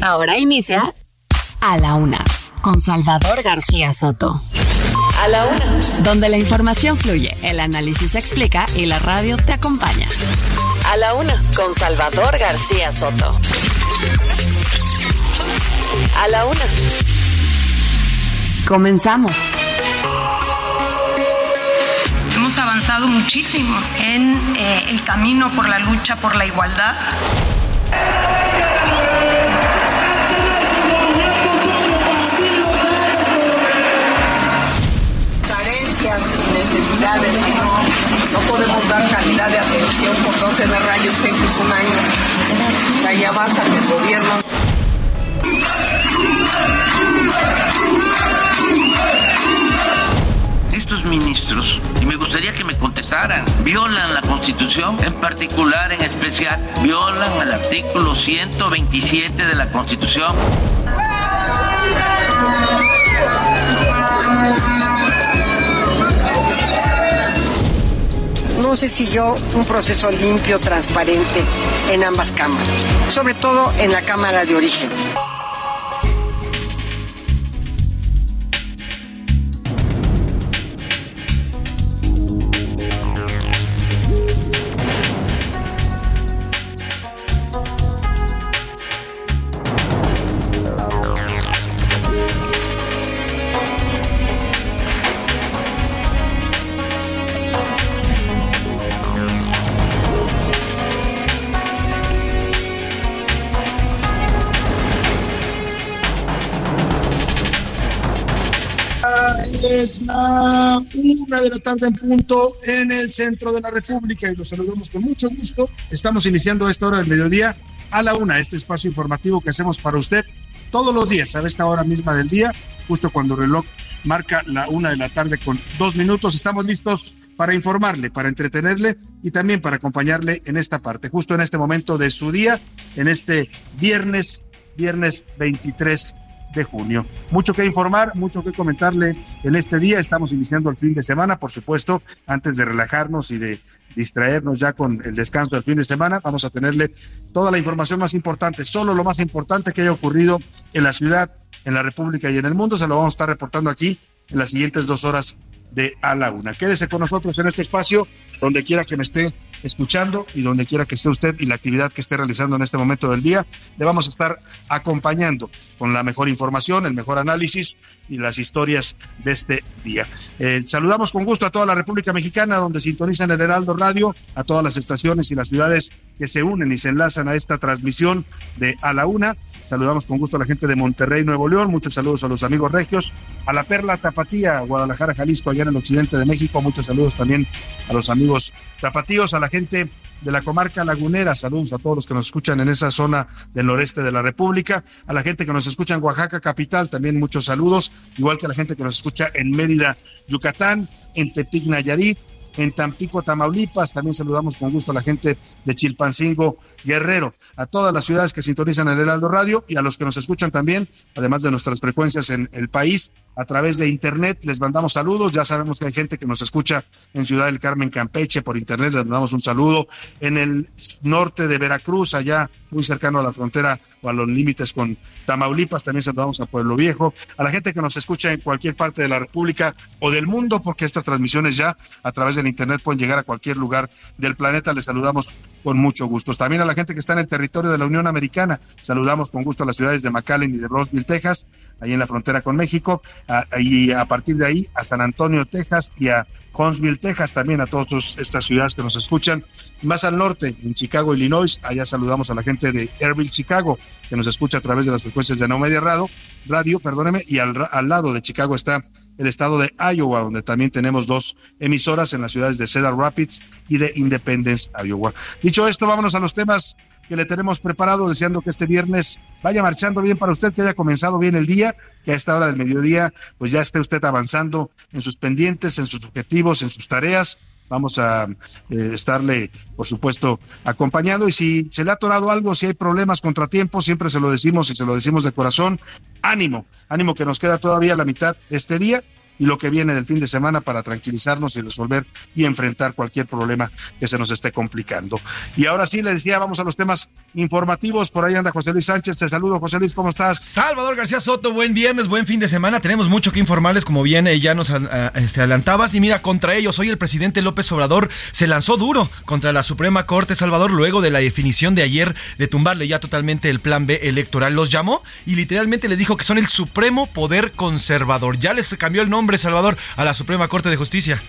Ahora inicia A la Una con Salvador García Soto. A la Una. Donde la información fluye, el análisis se explica y la radio te acompaña. A la Una con Salvador García Soto. A la Una. Comenzamos. Hemos avanzado muchísimo en eh, el camino por la lucha por la igualdad. Necesidades. No, no podemos dar calidad de atención por no tener rayos X un año. Ya basta que el gobierno Estos ministros, y me gustaría que me contestaran, violan la Constitución, en particular, en especial, violan el artículo 127 de la Constitución. No se siguió un proceso limpio, transparente en ambas cámaras, sobre todo en la Cámara de Origen. La una de la tarde en punto en el centro de la República y los saludamos con mucho gusto. Estamos iniciando a esta hora del mediodía a la una, este espacio informativo que hacemos para usted todos los días, a esta hora misma del día, justo cuando el reloj marca la una de la tarde con dos minutos. Estamos listos para informarle, para entretenerle y también para acompañarle en esta parte, justo en este momento de su día, en este viernes, viernes 23 de junio. Mucho que informar, mucho que comentarle en este día. Estamos iniciando el fin de semana, por supuesto, antes de relajarnos y de distraernos ya con el descanso del fin de semana. Vamos a tenerle toda la información más importante, solo lo más importante que haya ocurrido en la ciudad, en la República y en el mundo. Se lo vamos a estar reportando aquí en las siguientes dos horas de a la una. Quédese con nosotros en este espacio, donde quiera que me esté escuchando y donde quiera que esté usted y la actividad que esté realizando en este momento del día, le vamos a estar acompañando con la mejor información, el mejor análisis y las historias de este día. Eh, saludamos con gusto a toda la República Mexicana, donde sintonizan el Heraldo Radio, a todas las estaciones y las ciudades que se unen y se enlazan a esta transmisión de A la Una. Saludamos con gusto a la gente de Monterrey, Nuevo León. Muchos saludos a los amigos regios. A la Perla Tapatía, Guadalajara, Jalisco, allá en el occidente de México. Muchos saludos también a los amigos tapatíos, a la gente de la comarca lagunera. Saludos a todos los que nos escuchan en esa zona del noreste de la República. A la gente que nos escucha en Oaxaca capital, también muchos saludos. Igual que a la gente que nos escucha en Mérida, Yucatán, en Tepic, Nayarit, en Tampico, Tamaulipas. También saludamos con gusto a la gente de Chilpancingo, Guerrero, a todas las ciudades que sintonizan el Heraldo Radio y a los que nos escuchan también, además de nuestras frecuencias en el país a través de internet. Les mandamos saludos. Ya sabemos que hay gente que nos escucha en Ciudad del Carmen, Campeche, por internet. Les mandamos un saludo. En el norte de Veracruz, allá muy cercano a la frontera o a los límites con Tamaulipas, también saludamos a Pueblo Viejo. A la gente que nos escucha en cualquier parte de la República o del mundo, porque estas transmisiones ya a través del internet pueden llegar a cualquier lugar del planeta. Les saludamos con mucho gusto. También a la gente que está en el territorio de la Unión Americana. Saludamos con gusto a las ciudades de McAllen y de Roseville, Texas, ahí en la frontera con México y a partir de ahí a San Antonio, Texas y a Huntsville, Texas, también a todas estas ciudades que nos escuchan. Más al norte, en Chicago, Illinois, allá saludamos a la gente de Airville, Chicago, que nos escucha a través de las frecuencias de No Media Radio, radio perdóneme, y al, al lado de Chicago está el estado de Iowa, donde también tenemos dos emisoras en las ciudades de Cedar Rapids y de Independence, Iowa. Dicho esto, vámonos a los temas que le tenemos preparado, deseando que este viernes vaya marchando bien para usted, que haya comenzado bien el día, que a esta hora del mediodía pues ya esté usted avanzando en sus pendientes, en sus objetivos, en sus tareas. Vamos a eh, estarle, por supuesto, acompañando. Y si se le ha atorado algo, si hay problemas, contratiempos, siempre se lo decimos y se lo decimos de corazón, ánimo, ánimo que nos queda todavía la mitad de este día y lo que viene del fin de semana para tranquilizarnos y resolver y enfrentar cualquier problema que se nos esté complicando. Y ahora sí, le decía, vamos a los temas informativos. Por ahí anda José Luis Sánchez. Te saludo, José Luis, ¿cómo estás? Salvador García Soto, buen viernes, buen fin de semana. Tenemos mucho que informarles, como bien eh, ya nos ah, este, adelantabas. Y mira, contra ellos, hoy el presidente López Obrador se lanzó duro contra la Suprema Corte Salvador luego de la definición de ayer de tumbarle ya totalmente el plan B electoral. Los llamó y literalmente les dijo que son el supremo poder conservador. Ya les cambió el nombre Salvador, a la Suprema Corte de Justicia.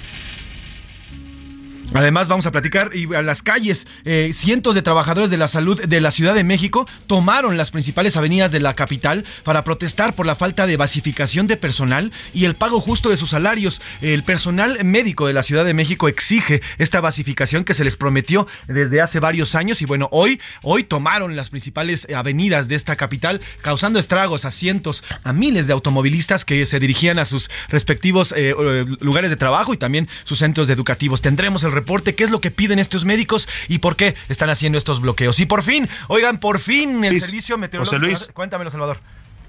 Además, vamos a platicar y a las calles. Eh, cientos de trabajadores de la salud de la Ciudad de México tomaron las principales avenidas de la capital para protestar por la falta de basificación de personal y el pago justo de sus salarios. El personal médico de la Ciudad de México exige esta basificación que se les prometió desde hace varios años y bueno, hoy, hoy tomaron las principales avenidas de esta capital, causando estragos a cientos, a miles de automovilistas que se dirigían a sus respectivos eh, lugares de trabajo y también sus centros educativos. Tendremos el reporte, qué es lo que piden estos médicos y por qué están haciendo estos bloqueos. Y por fin, oigan, por fin el servicio meteorológico. José Luis, Cuéntamelo, Salvador.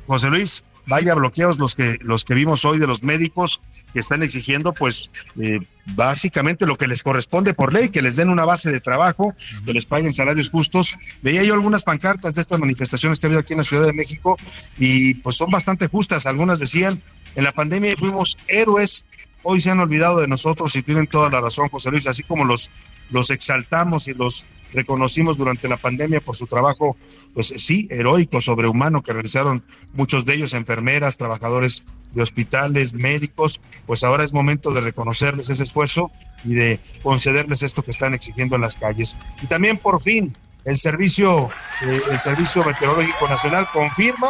José Luis, vaya bloqueos los que los que vimos hoy de los médicos que están exigiendo pues eh, básicamente lo que les corresponde por ley, que les den una base de trabajo, que les paguen salarios justos. Veía yo algunas pancartas de estas manifestaciones que ha habido aquí en la Ciudad de México y pues son bastante justas. Algunas decían, en la pandemia fuimos héroes hoy se han olvidado de nosotros y tienen toda la razón, José Luis, así como los, los exaltamos y los reconocimos durante la pandemia por su trabajo, pues sí, heroico, sobrehumano que realizaron muchos de ellos, enfermeras, trabajadores de hospitales, médicos, pues ahora es momento de reconocerles ese esfuerzo y de concederles esto que están exigiendo en las calles. Y también por fin el servicio, eh, el servicio meteorológico nacional confirma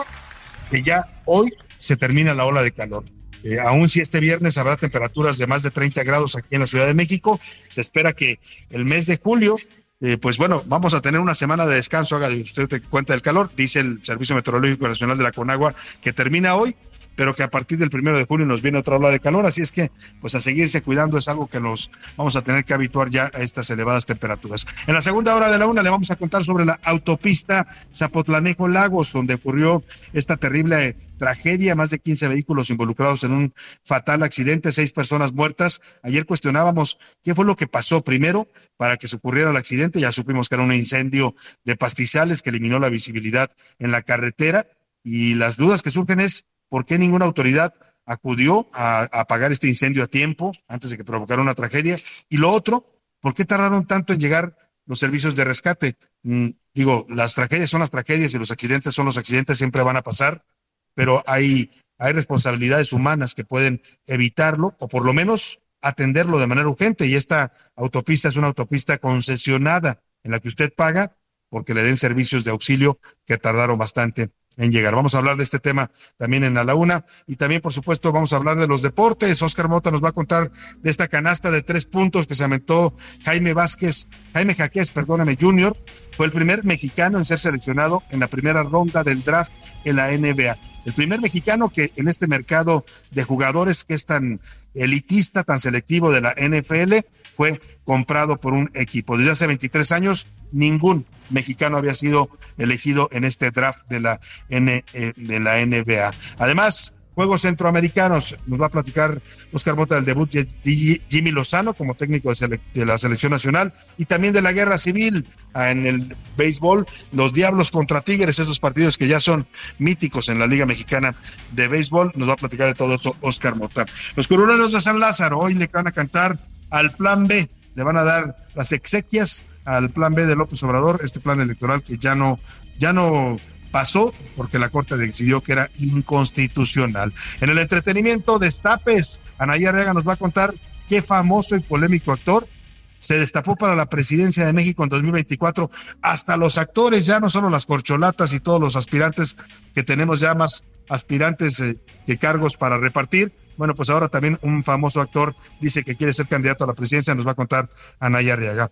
que ya hoy se termina la ola de calor. Eh, aún si este viernes habrá temperaturas de más de 30 grados aquí en la Ciudad de México, se espera que el mes de julio eh, pues bueno, vamos a tener una semana de descanso, haga usted cuenta del calor, dice el Servicio Meteorológico Nacional de la Conagua, que termina hoy, pero que a partir del primero de julio nos viene otra ola de calor, así es que pues a seguirse cuidando es algo que nos vamos a tener que habituar ya a estas elevadas temperaturas. En la segunda hora de la una le vamos a contar sobre la autopista Zapotlanejo Lagos, donde ocurrió esta terrible tragedia, más de 15 vehículos involucrados en un fatal accidente, seis personas muertas. Ayer cuestionábamos qué fue lo que pasó primero para que se ocurriera el accidente, ya supimos que era un incendio de pastizales que eliminó la visibilidad en la carretera y las dudas que surgen es ¿Por qué ninguna autoridad acudió a, apagar este incendio a tiempo antes de que provocara una tragedia? Y lo otro, ¿por qué tardaron tanto en llegar los servicios de rescate? Mm, digo, las tragedias son las tragedias y los accidentes son los accidentes, siempre van a pasar, pero hay responsabilidades humanas que pueden evitarlo o por lo menos atenderlo de manera urgente. Y esta autopista es una autopista concesionada en la que usted paga porque le den servicios de auxilio que tardaron bastante en llegar. Vamos a hablar de este tema también en la una y también, por supuesto, vamos a hablar de los deportes. Oscar Mota nos va a contar de esta canasta de tres puntos que se aventó Jaime Vázquez, Jaime Jaquez, perdóname, Junior. Fue el primer mexicano en ser seleccionado en la primera ronda del draft en la NBA. El primer mexicano que en este mercado de jugadores que es tan elitista, tan selectivo de la NFL, fue comprado por un equipo. Desde hace 23 años, ningún mexicano había sido elegido en este draft de la, N, eh, de la NBA. Además, Juegos Centroamericanos, nos va a platicar Oscar Bota del debut de Jimmy Lozano como técnico de, la selección nacional y también de la guerra civil ah, en el béisbol, los Diablos contra Tigres, esos partidos que ya son míticos en la Liga Mexicana de Béisbol, nos va a platicar de todo eso Oscar Mota. Los curuleros de San Lázaro hoy le van a cantar al plan B, le van a dar las exequias al plan B de López Obrador, este plan electoral que ya no, ya no pasó porque la Corte decidió que era inconstitucional. En el entretenimiento, destapes, Anaya Arriaga nos va a contar qué famoso y polémico actor se destapó para la presidencia de México en 2024. Hasta los actores, ya no solo las corcholatas y todos los aspirantes que tenemos ya más aspirantes eh, que cargos para repartir. Bueno, pues ahora también un famoso actor dice que quiere ser candidato a la presidencia, nos va a contar Anaya Arriaga.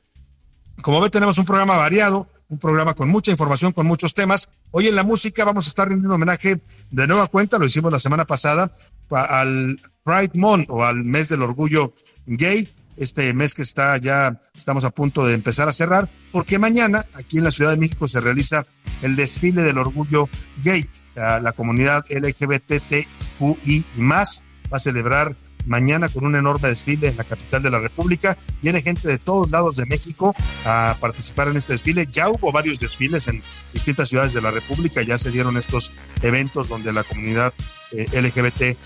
Como ve, tenemos un programa variado, un programa con mucha información, con muchos temas. Hoy en la música vamos a estar rindiendo homenaje de nueva cuenta, lo hicimos la semana pasada, al Pride Month o al mes del orgullo gay este mes que está ya, estamos a punto de empezar a cerrar, porque mañana aquí en la Ciudad de México se realiza el desfile del orgullo gay. La, comunidad LGBTQI más va a celebrar mañana con un enorme desfile en la capital de la República. Viene gente de todos lados de México a participar en este desfile. Ya hubo varios desfiles en distintas ciudades de la República, ya se dieron estos eventos donde la comunidad LGBT,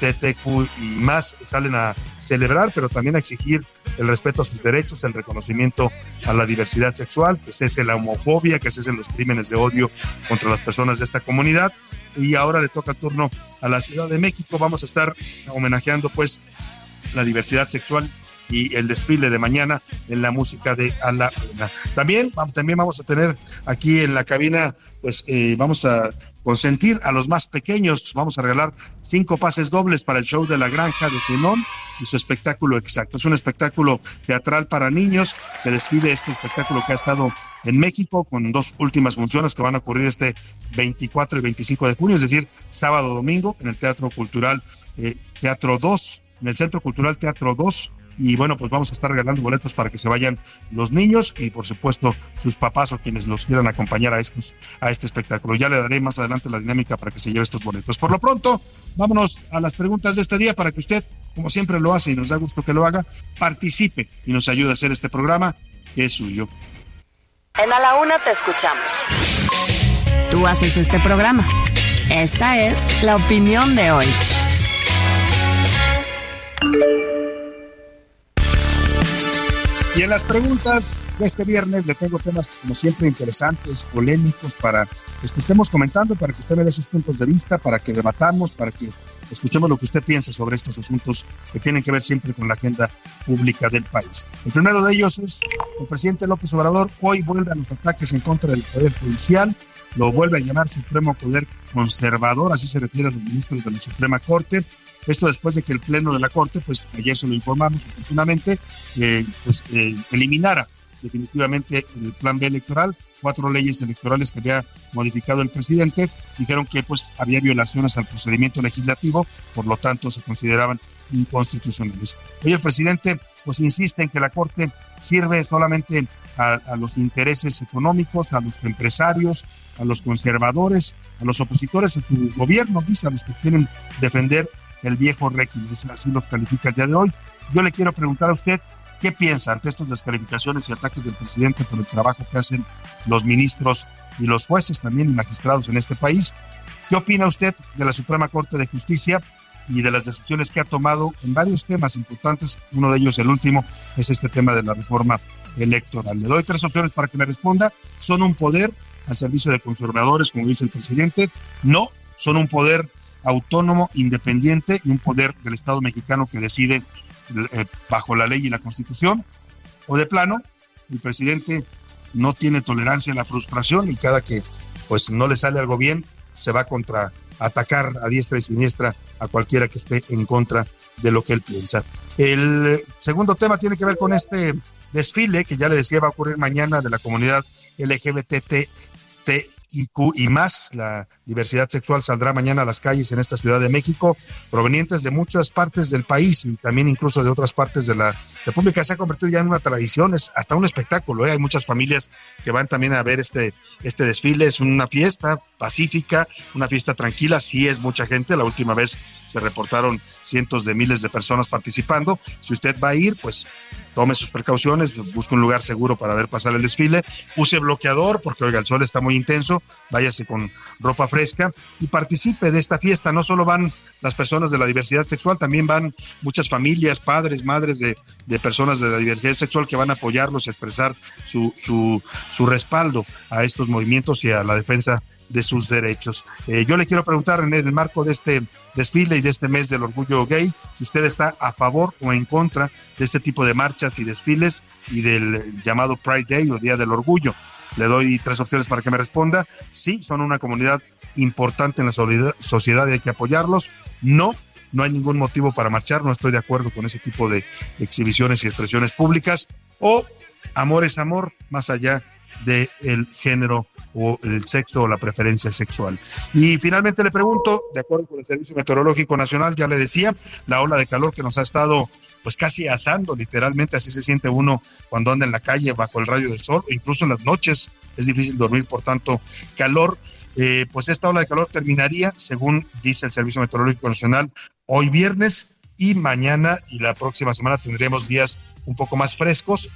TTQ y más salen a celebrar, pero también a exigir el respeto a sus derechos, el reconocimiento a la diversidad sexual, que cese la homofobia, que cesen los crímenes de odio contra las personas de esta comunidad. Y ahora le toca turno a la Ciudad de México. Vamos a estar homenajeando pues la diversidad sexual y el desfile de mañana en la música de A la Una. También, también vamos a tener aquí en la cabina, pues eh, vamos a consentir a los más pequeños. Vamos a regalar cinco pases dobles para el show de la granja de Simón y su espectáculo exacto. Es un espectáculo teatral para niños. Se despide este espectáculo que ha estado en México con dos últimas funciones que van a ocurrir este 24 y 25 de junio, es decir, sábado domingo en el Teatro Cultural eh, Teatro 2, en el Centro Cultural Teatro 2 y bueno, pues vamos a estar regalando boletos para que se vayan los niños y por supuesto sus papás o quienes los quieran acompañar a, estos, a este espectáculo. Ya le daré más adelante la dinámica para que se lleve estos boletos. Por lo pronto, vámonos a las preguntas de este día para que usted, como siempre lo hace y nos da gusto que lo haga, participe y nos ayude a hacer este programa que es suyo. En A la Una te escuchamos. Tú haces este programa. Esta es la opinión de hoy. Y en las preguntas de este viernes le tengo temas, como siempre, interesantes, polémicos, para pues, que estemos comentando, para que usted me dé sus puntos de vista, para que debatamos, para que escuchemos lo que usted piensa sobre estos asuntos que tienen que ver siempre con la agenda pública del país. El primero de ellos es el presidente López Obrador hoy vuelve a los ataques en contra del Poder Judicial, lo vuelve a llamar Supremo Poder Conservador, así se refiere a los ministros de la Suprema Corte, esto después de que el Pleno de la Corte, pues ayer se lo informamos oportunamente, pues eliminara definitivamente el plan B electoral, cuatro leyes electorales que había modificado el presidente, dijeron que pues había violaciones al procedimiento legislativo, por lo tanto se consideraban inconstitucionales. Hoy el presidente pues insiste en que la Corte sirve solamente a, a, los intereses económicos, a los empresarios, a los conservadores, a los opositores a su gobierno, dice, a los que quieren defender el viejo régimen, así los califica el día de hoy. Yo le quiero preguntar a usted, ¿qué piensa ante estas descalificaciones y ataques del presidente por el trabajo que hacen los ministros y los jueces también y magistrados en este país? ¿Qué opina usted de la Suprema Corte de Justicia y de las decisiones que ha tomado en varios temas importantes? Uno de ellos, el último, es este tema de la reforma electoral. Le doy tres opciones para que me responda. ¿Son un poder al servicio de conservadores, como dice el presidente? No, son un poder autónomo, independiente y un poder del Estado mexicano que decide eh, bajo la ley y la constitución. O de plano, el presidente no tiene tolerancia a la frustración y cada que pues no le sale algo bien, se va contra atacar a diestra y siniestra a cualquiera que esté en contra de lo que él piensa. El eh, segundo tema tiene que ver con este desfile que ya le decía va a ocurrir mañana de la comunidad LGBTT y más. La diversidad sexual saldrá mañana a las calles en esta Ciudad de México, provenientes de muchas partes del país y también incluso de otras partes de la República. Se ha convertido ya en una tradición, es hasta un espectáculo. ¿eh? Hay muchas familias que van también a ver este, este desfile. Es una fiesta pacífica, una fiesta tranquila. Sí es mucha gente. La última vez se reportaron cientos de miles de personas participando. Si usted va a ir, pues tome sus precauciones, busque un lugar seguro para ver pasar el desfile, use bloqueador porque oiga, el sol está muy intenso, váyase con ropa fresca y participe de esta fiesta. No solo van las personas de la diversidad sexual, también van muchas familias, padres, madres de, personas de la diversidad sexual que van a apoyarlos y expresar su, su, su, respaldo a estos movimientos y a la defensa de sus derechos. Eh, yo le quiero preguntar en el marco de este desfile y de este mes del orgullo gay, si usted está a favor o en contra de este tipo de marchas y desfiles y del llamado Pride Day o Día del Orgullo. Le doy tres opciones para que me responda. Sí, son una comunidad importante en la sociedad y hay que apoyarlos. No, no hay ningún motivo para marchar, no estoy de acuerdo con ese tipo de exhibiciones y expresiones públicas. O amor es amor, más allá del género o el sexo o la preferencia sexual. Y finalmente le pregunto, de acuerdo con el Servicio Meteorológico Nacional, ya le decía, la ola de calor que nos ha estado pues casi asando, literalmente así se siente uno cuando anda en la calle bajo el rayo del sol, incluso en las noches es difícil dormir por tanto calor. Eh, pues esta ola de calor terminaría, según dice el Servicio Meteorológico Nacional, hoy viernes y mañana y la próxima semana tendremos días un poco más frescos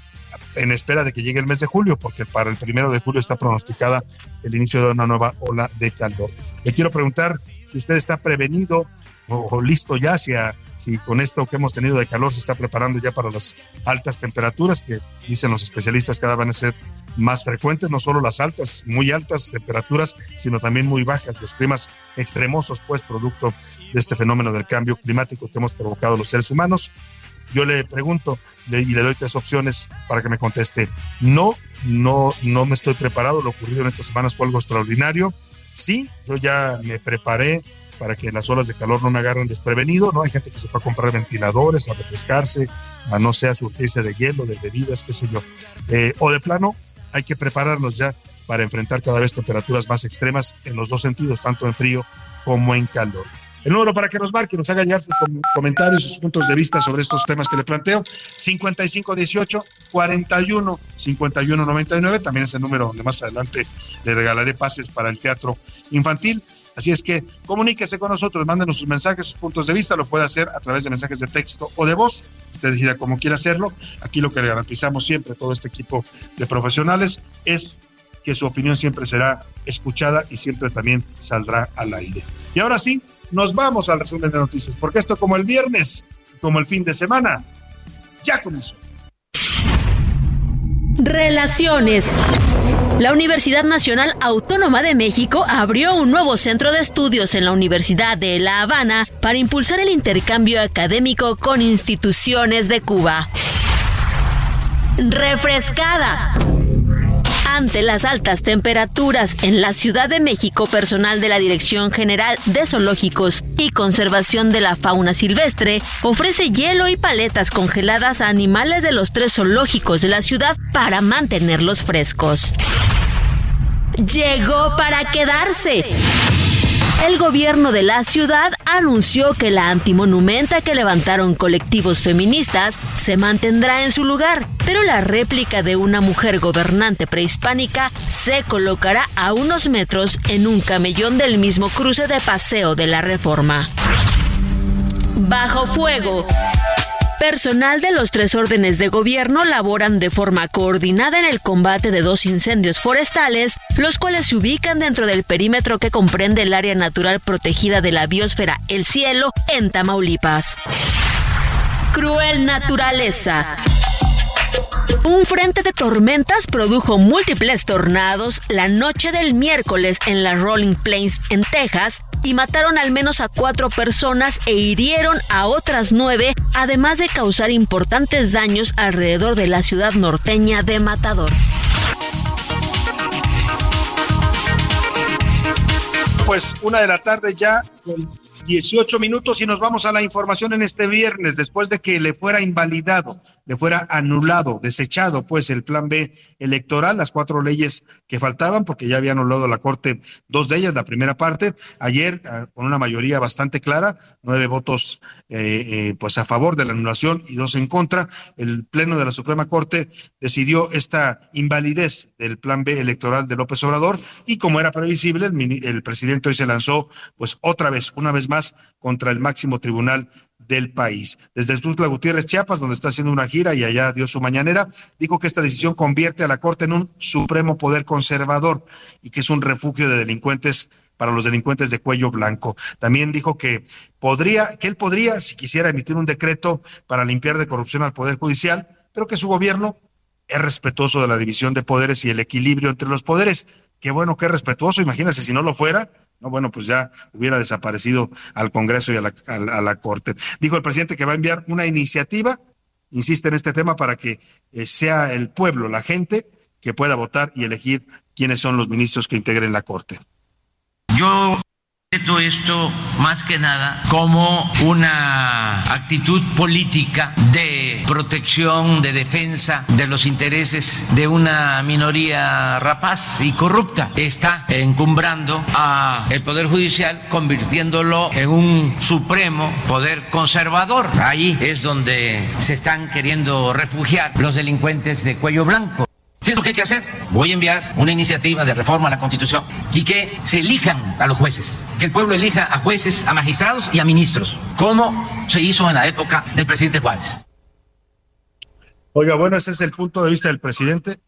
en espera de que llegue el mes de julio, porque para el primero de julio está pronosticada el inicio de una nueva ola de calor. Le quiero preguntar si usted está prevenido o, listo ya, si, si con esto que hemos tenido de calor se está preparando ya para las altas temperaturas, que dicen los especialistas cada van a ser más frecuentes, no solo las altas, muy altas temperaturas, sino también muy bajas, los climas extremosos, pues producto de este fenómeno del cambio climático que hemos provocado los seres humanos. Yo le pregunto y le doy tres opciones para que me conteste. No, no, no me estoy preparado. Lo ocurrido en estas semanas fue algo extraordinario. Sí, yo ya me preparé para que las olas de calor no me agarren desprevenido, ¿no? Hay gente que se a comprar ventiladores, a refrescarse, a no sea surtirse de hielo, de bebidas, qué sé yo. Eh, o de plano, hay que prepararnos ya para enfrentar cada vez temperaturas más extremas en los dos sentidos, tanto en frío como en calor. El número para que nos marque, nos haga ya sus comentarios, sus puntos de vista sobre estos temas que le planteo, 5518 41 51 99, también es el número donde más adelante le regalaré pases para el teatro infantil. Así es que comuníquese con nosotros, mándenos sus mensajes, sus puntos de vista, lo puede hacer a través de mensajes de texto o de voz. Usted decida cómo quiere hacerlo. Aquí lo que le garantizamos siempre, todo este equipo de profesionales, es que su opinión siempre será escuchada y siempre también saldrá al aire. Y ahora sí, nos vamos al resumen de noticias, porque esto como el viernes, como el fin de semana, ya comenzó. Relaciones. La Universidad Nacional Autónoma de México abrió un nuevo centro de estudios en la Universidad de La Habana para impulsar el intercambio académico con instituciones de Cuba. Refrescada. Ante las altas temperaturas en la Ciudad de México, personal de la Dirección General de Zoológicos y Conservación de la Fauna Silvestre ofrece hielo y paletas congeladas a animales de los tres zoológicos de la ciudad para mantenerlos frescos. Llegó para quedarse. El gobierno de la ciudad anunció que la antimonumenta que levantaron colectivos feministas se mantendrá en su lugar, pero la réplica de una mujer gobernante prehispánica se colocará a unos metros en un camellón del mismo cruce de paseo de la Reforma. Bajo fuego. Personal de los tres órdenes de gobierno laboran de forma coordinada en el combate de dos incendios forestales, los cuales se ubican dentro del perímetro que comprende el área natural protegida de la biosfera El Cielo en Tamaulipas. Cruel naturaleza. Un frente de tormentas produjo múltiples tornados la noche del miércoles en las Rolling Plains en Texas y mataron al menos a cuatro personas e hirieron a otras nueve, además de causar importantes daños alrededor de la ciudad norteña de Matador. Pues una de la tarde ya 18 minutos y nos vamos a la información en este viernes, después de que le fuera invalidado, le fuera anulado, desechado, pues el plan B electoral, las cuatro leyes que faltaban, porque ya había anulado la Corte dos de ellas, la primera parte, ayer ah, con una mayoría bastante clara, nueve votos eh, eh, pues a favor de la anulación y dos en contra, el Pleno de la Suprema Corte decidió esta invalidez del plan B electoral de López Obrador y como era previsible, el, el presidente hoy se lanzó pues otra vez, una vez más, contra el máximo tribunal del país. Desde Tuxtla Gutiérrez, Chiapas, donde está haciendo una gira y allá dio su mañanera, dijo que esta decisión convierte a la Corte en un supremo poder conservador y que es un refugio de delincuentes para los delincuentes de cuello blanco. También dijo que podría, que él podría, si quisiera, emitir un decreto para limpiar de corrupción al Poder Judicial, pero que su gobierno es respetuoso de la división de poderes y el equilibrio entre los poderes. Qué bueno, qué respetuoso. Imagínese si no lo fuera, no, bueno, pues ya hubiera desaparecido al Congreso y a la, Corte. Dijo el presidente que va a enviar una iniciativa, insiste en este tema, para que eh, sea el pueblo, la gente, que pueda votar y elegir quiénes son los ministros que integren la Corte. Yo esto más que nada como una actitud política de protección, de defensa de los intereses de una minoría rapaz y corrupta. Está encumbrando a el Poder Judicial, convirtiéndolo en un supremo poder conservador. Ahí es donde se están queriendo refugiar los delincuentes de cuello blanco. ¿Qué es lo que hay que hacer? Voy a enviar una iniciativa de reforma a la Constitución y que se elijan a los jueces, que el pueblo elija a jueces, a magistrados y a ministros, como se hizo en la época del presidente Juárez. Oiga, bueno, ese es el punto de vista del presidente.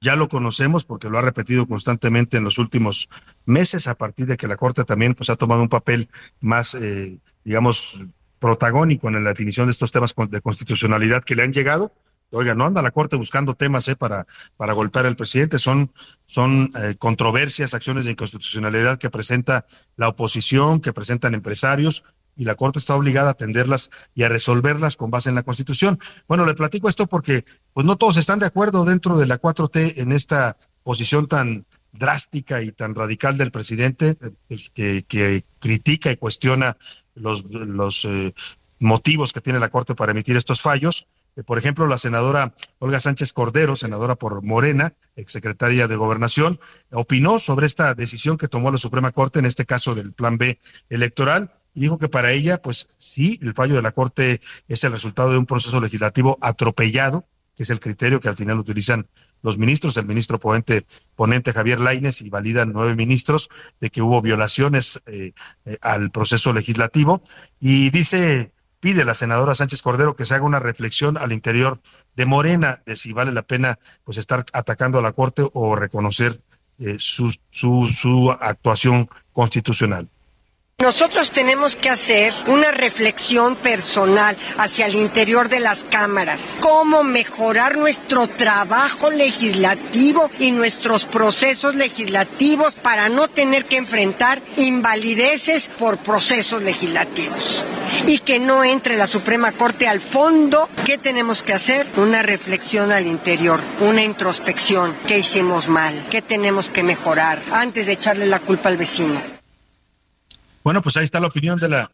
Ya lo conocemos porque lo ha repetido constantemente en los últimos meses, a partir de que la Corte también pues, ha tomado un papel más, eh, digamos, protagónico en la definición de estos temas de constitucionalidad que le han llegado Oiga, no anda la Corte buscando temas eh, para, para golpear al presidente, son, son eh, controversias, acciones de inconstitucionalidad que presenta la oposición, que presentan empresarios, y la Corte está obligada a atenderlas y a resolverlas con base en la Constitución. Bueno, le platico esto porque pues no todos están de acuerdo dentro de la 4T en esta posición tan drástica y tan radical del presidente eh, que, que critica y cuestiona los, los motivos que tiene la Corte para emitir estos fallos. Eh, por ejemplo, la senadora Olga Sánchez Cordero, senadora por Morena, exsecretaria de Gobernación, opinó sobre esta decisión que tomó la Suprema Corte, en este caso del Plan B electoral, y dijo que para ella, pues sí, el fallo de la Corte es el resultado de un proceso legislativo atropellado, que es el criterio que al final utilizan los ministros, el ministro ponente, Javier Laines y validan nueve ministros de que hubo violaciones eh, eh, al proceso legislativo. Y dice pide la senadora Sánchez Cordero que se haga una reflexión al interior de Morena de si vale la pena pues estar atacando a la Corte o reconocer eh, su, su, su actuación constitucional. Nosotros tenemos que hacer una reflexión personal hacia el interior de las cámaras, cómo mejorar nuestro trabajo legislativo y nuestros procesos legislativos para no tener que enfrentar invalideces por procesos legislativos y que no entre la Suprema Corte al fondo. ¿Qué tenemos que hacer? Una reflexión al interior, una introspección. ¿Qué hicimos mal? ¿Qué tenemos que mejorar antes de echarle la culpa al vecino? Bueno, pues ahí está la opinión de la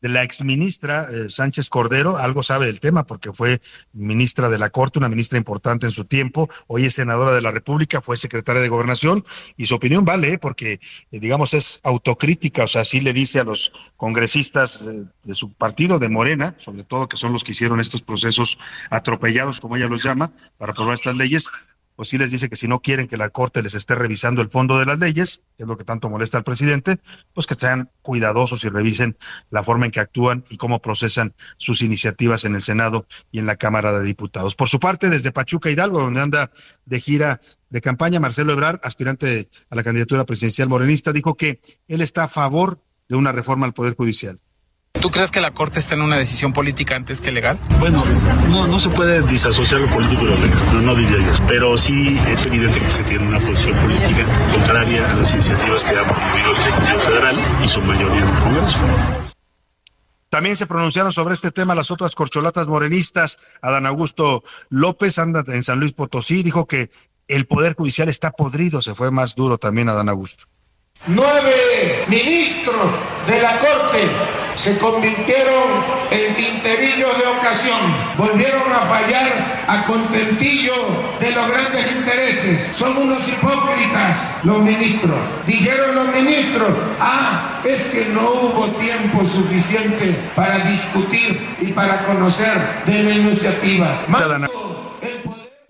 de la exministra eh, Sánchez Cordero, algo sabe del tema porque fue ministra de la Corte, una ministra importante en su tiempo, hoy es senadora de la República, fue secretaria de Gobernación y su opinión vale ¿eh? porque, eh, digamos, es autocrítica, o sea, sí le dice a los congresistas de su partido, de Morena, sobre todo que son los que hicieron estos procesos atropellados, como ella los llama, para aprobar estas leyes, pues sí les dice que si no quieren que la Corte les esté revisando el fondo de las leyes, que es lo que tanto molesta al presidente, pues que sean cuidadosos y revisen la forma en que actúan y cómo procesan sus iniciativas en el Senado y en la Cámara de Diputados. Por su parte, desde Pachuca Hidalgo, donde anda de gira de campaña, Marcelo Ebrard, aspirante a la candidatura presidencial morenista, dijo que él está a favor de una reforma al Poder Judicial. ¿Tú crees que la Corte está en una decisión política antes que legal? Bueno, no, no se puede disasociar lo político de lo legal, no, no diría yo. Pero sí es evidente que se tiene una posición política contraria a las iniciativas que ha promovido el Ejecutivo Federal y su mayoría en el Congreso. También se pronunciaron sobre este tema las otras corcholatas morenistas. Adán Augusto López anda en San Luis Potosí, dijo que el Poder Judicial está podrido, se fue más duro también Adán Augusto. Nueve ministros de la Corte se convirtieron en tinterillos de ocasión, volvieron a fallar a contentillo de los grandes intereses. Son unos hipócritas los ministros. Dijeron los ministros, ah, es que no hubo tiempo suficiente para discutir y para conocer de la iniciativa.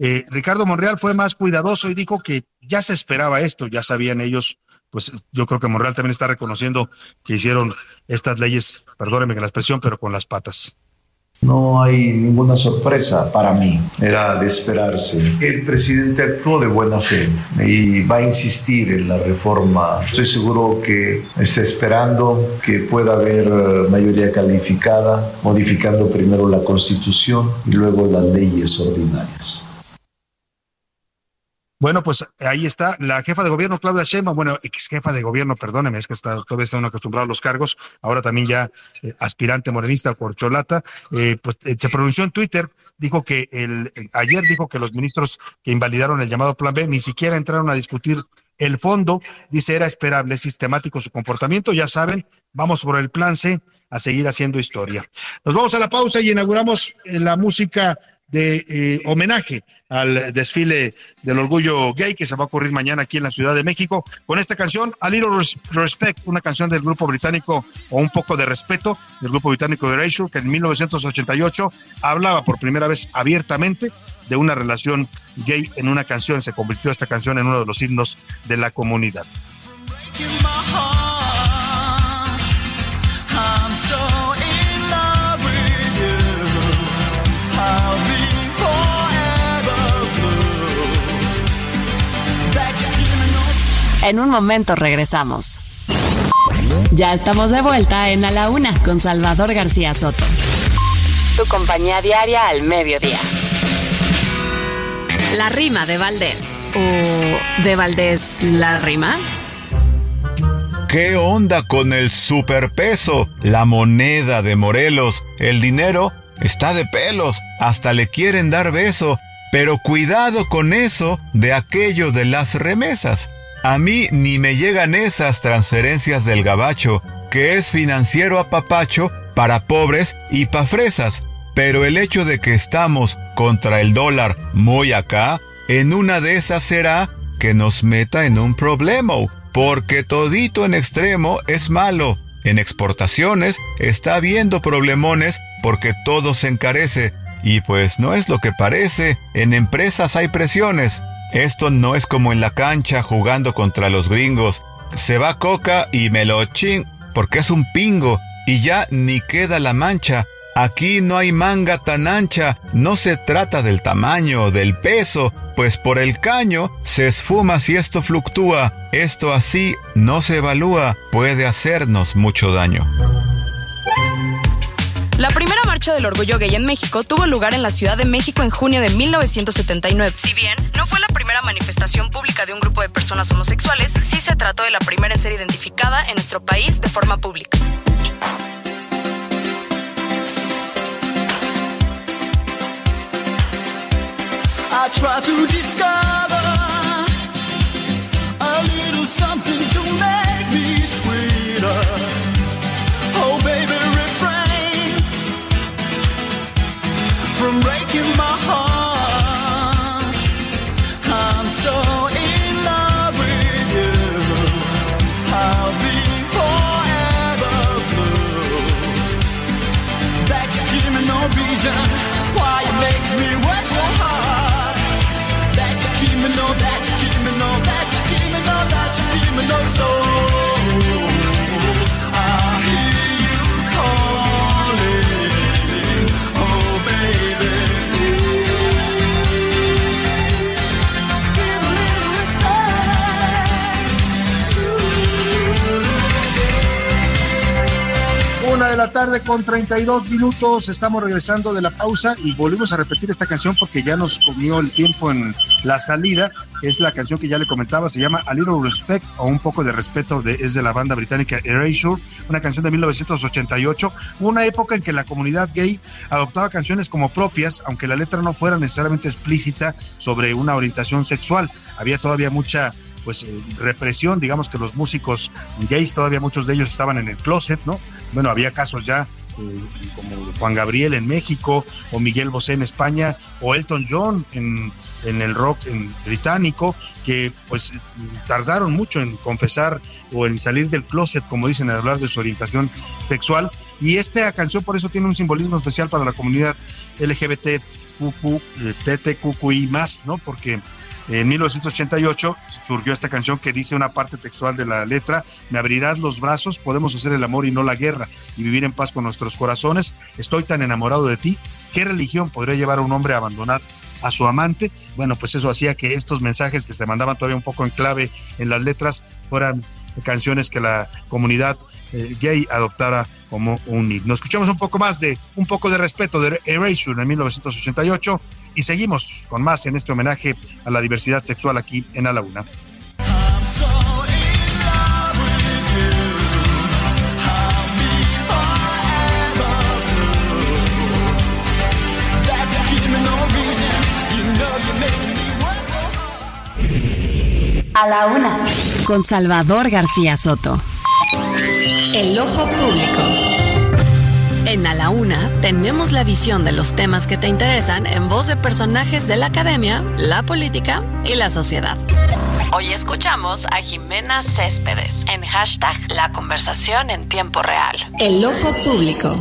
Eh, Ricardo Monreal fue más cuidadoso y dijo que ya se esperaba esto, ya sabían ellos pues yo creo que Monreal también está reconociendo que hicieron estas leyes, perdóneme que la expresión, pero con las patas. No hay ninguna sorpresa para mí, era de esperarse. El presidente actuó de buena fe y va a insistir en la reforma. Estoy seguro que está esperando que pueda haber mayoría calificada, modificando primero la constitución y luego las leyes ordinarias. Bueno, pues ahí está la jefa de gobierno, Claudia Sheinbaum, bueno, ex jefa de gobierno, perdóneme, es que está, todavía están acostumbrados a los cargos, ahora también ya eh, aspirante morenista por Cholata, eh, pues eh, se pronunció en Twitter, dijo que el, ayer dijo que los ministros que invalidaron el llamado Plan B ni siquiera entraron a discutir El fondo dice era esperable, sistemático su comportamiento. Ya saben, vamos por el plan C a seguir haciendo historia. Nos vamos a la pausa y inauguramos la música de eh, homenaje al desfile del orgullo gay que se va a ocurrir mañana aquí en la Ciudad de México con esta canción A Little Respect, una canción del grupo británico o un poco de respeto del grupo británico de Erasure que en 1988 hablaba por primera vez abiertamente de una relación gay en una canción, se convirtió esta canción en uno de los himnos de la comunidad. En un momento regresamos. Ya estamos de vuelta en A la Una con Salvador García Soto. Tu compañía diaria al mediodía. La rima de Valdés. ¿O de Valdés la rima? ¿Qué onda con el superpeso? La moneda de Morelos. El dinero está de pelos. Hasta le quieren dar beso. Pero cuidado con eso de aquello de las remesas. A mí ni me llegan esas transferencias del gabacho, que es financiero a papacho para pobres y pa' fresas. Pero el hecho de que estamos contra el dólar muy acá, en una de esas será que nos meta en un problema, porque todito en extremo es malo. En exportaciones está habiendo problemones porque todo se encarece. Y pues no es lo que parece, en empresas hay presiones. Esto no es como en la cancha jugando contra los gringos. Se va Coca y me porque es un pingo, y ya ni queda la mancha. Aquí no hay manga tan ancha, no se trata del tamaño, del peso, pues por el caño se esfuma si esto fluctúa. Esto así no se evalúa, puede hacernos mucho daño. La primera marcha del orgullo gay en México tuvo lugar en la Ciudad de México en junio de 1979. Si bien no fue la primera manifestación pública de un grupo de personas homosexuales, sí se trató de la primera en ser identificada en nuestro país de forma pública. Tarde con 32 minutos. Estamos regresando de la pausa y volvemos a repetir esta canción porque ya nos comió el tiempo en la salida. Es la canción que ya le comentaba, se llama A Little Respect o Un poco de respeto, de, es de la banda británica Erasure, una canción de 1988. Una época en que la comunidad gay adoptaba canciones como propias, aunque la letra no fuera necesariamente explícita sobre una orientación sexual. Había todavía mucha pues eh, represión, digamos que los músicos gays, todavía muchos de ellos estaban en el closet, ¿no? Bueno, había casos ya eh, como Juan Gabriel en México, o Miguel Bosé en España, o Elton John en, en el rock británico, que pues tardaron mucho en confesar o en salir del closet, como dicen, en hablar de su orientación sexual. Y esta canción por eso tiene un simbolismo especial para la comunidad LGBT, TTQI más, ¿no? Porque en 1988 surgió esta canción que dice una parte textual de la letra, me abrirás los brazos, podemos hacer el amor y no la guerra y vivir en paz con nuestros corazones, estoy tan enamorado de ti, ¿qué religión podría llevar a un hombre a abandonar a su amante? Bueno, pues eso hacía que estos mensajes que se mandaban todavía un poco en clave en las letras fueran canciones que la comunidad eh, gay adoptara como un himno. Escuchamos un poco más de un poco de respeto de Erasure en 1988 y seguimos con más en este homenaje a la diversidad sexual aquí en A la Una. A la una. Con Salvador García Soto. El ojo público. En A la Una tenemos la visión de los temas que te interesan en voz de personajes de la academia, la política y la sociedad. Hoy escuchamos a Jimena Céspedes en hashtag La conversación en tiempo real. El ojo público.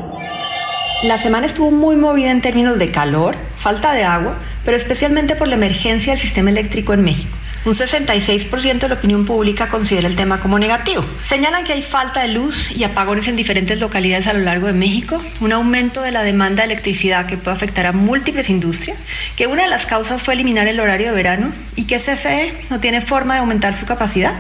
La semana estuvo muy movida en términos de calor, falta de agua, pero especialmente por la emergencia del sistema eléctrico en México. Un 66% de la opinión pública considera el tema como negativo. Señalan que hay falta de luz y apagones en diferentes localidades a lo largo de México, un aumento de la demanda de electricidad que puede afectar a múltiples industrias, que una de las causas fue eliminar el horario de verano y que CFE no tiene forma de aumentar su capacidad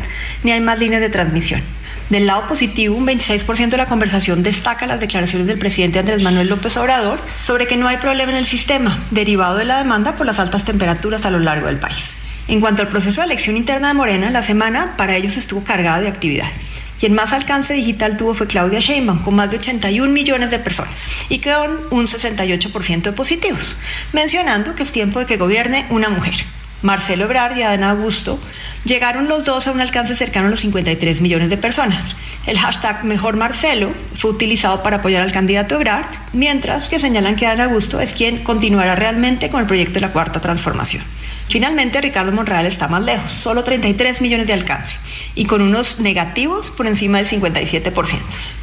ni hay más líneas de transmisión. Del lado positivo, un 26% de la conversación destaca las declaraciones del presidente Andrés Manuel López Obrador sobre que no hay problema en el sistema, derivado de la demanda por las altas temperaturas a lo largo del país. En cuanto al proceso de elección interna de Morena, la semana para ellos estuvo cargada de actividades. Quien más alcance digital tuvo fue Claudia Sheinbaum, con más de 81 millones de personas, y quedó un 68% de positivos, mencionando que es tiempo de que gobierne una mujer. Marcelo Ebrard y Adán Augusto llegaron los dos a un alcance cercano a los 53 millones de personas. El hashtag Mejor Marcelo fue utilizado para apoyar al candidato Ebrard, mientras que señalan que Adán Augusto es quien continuará realmente con el proyecto de la Cuarta Transformación. Finalmente, Ricardo Monreal está más lejos, solo 33 millones de alcance, y con unos negativos por encima del 57%.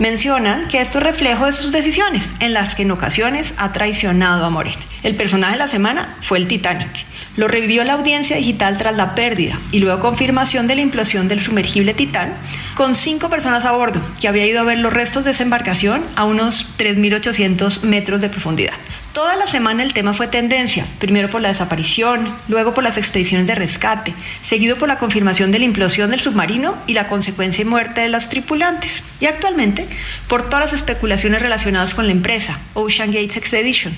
Mencionan que esto es reflejo de sus decisiones, en las que en ocasiones ha traicionado a Morena. El personaje de la semana fue el Titanic. Lo revivió la audiencia digital tras la pérdida y luego confirmación de la implosión del sumergible Titán, con cinco personas a bordo, que había ido a ver los restos de esa embarcación a unos 3.800 metros de profundidad. Toda la semana el tema fue tendencia, primero por la desaparición, luego por las expediciones de rescate, seguido por la confirmación de la implosión del submarino y la consecuencia y muerte de los tripulantes, y actualmente por todas las especulaciones relacionadas con la empresa, Ocean Gates Expedition,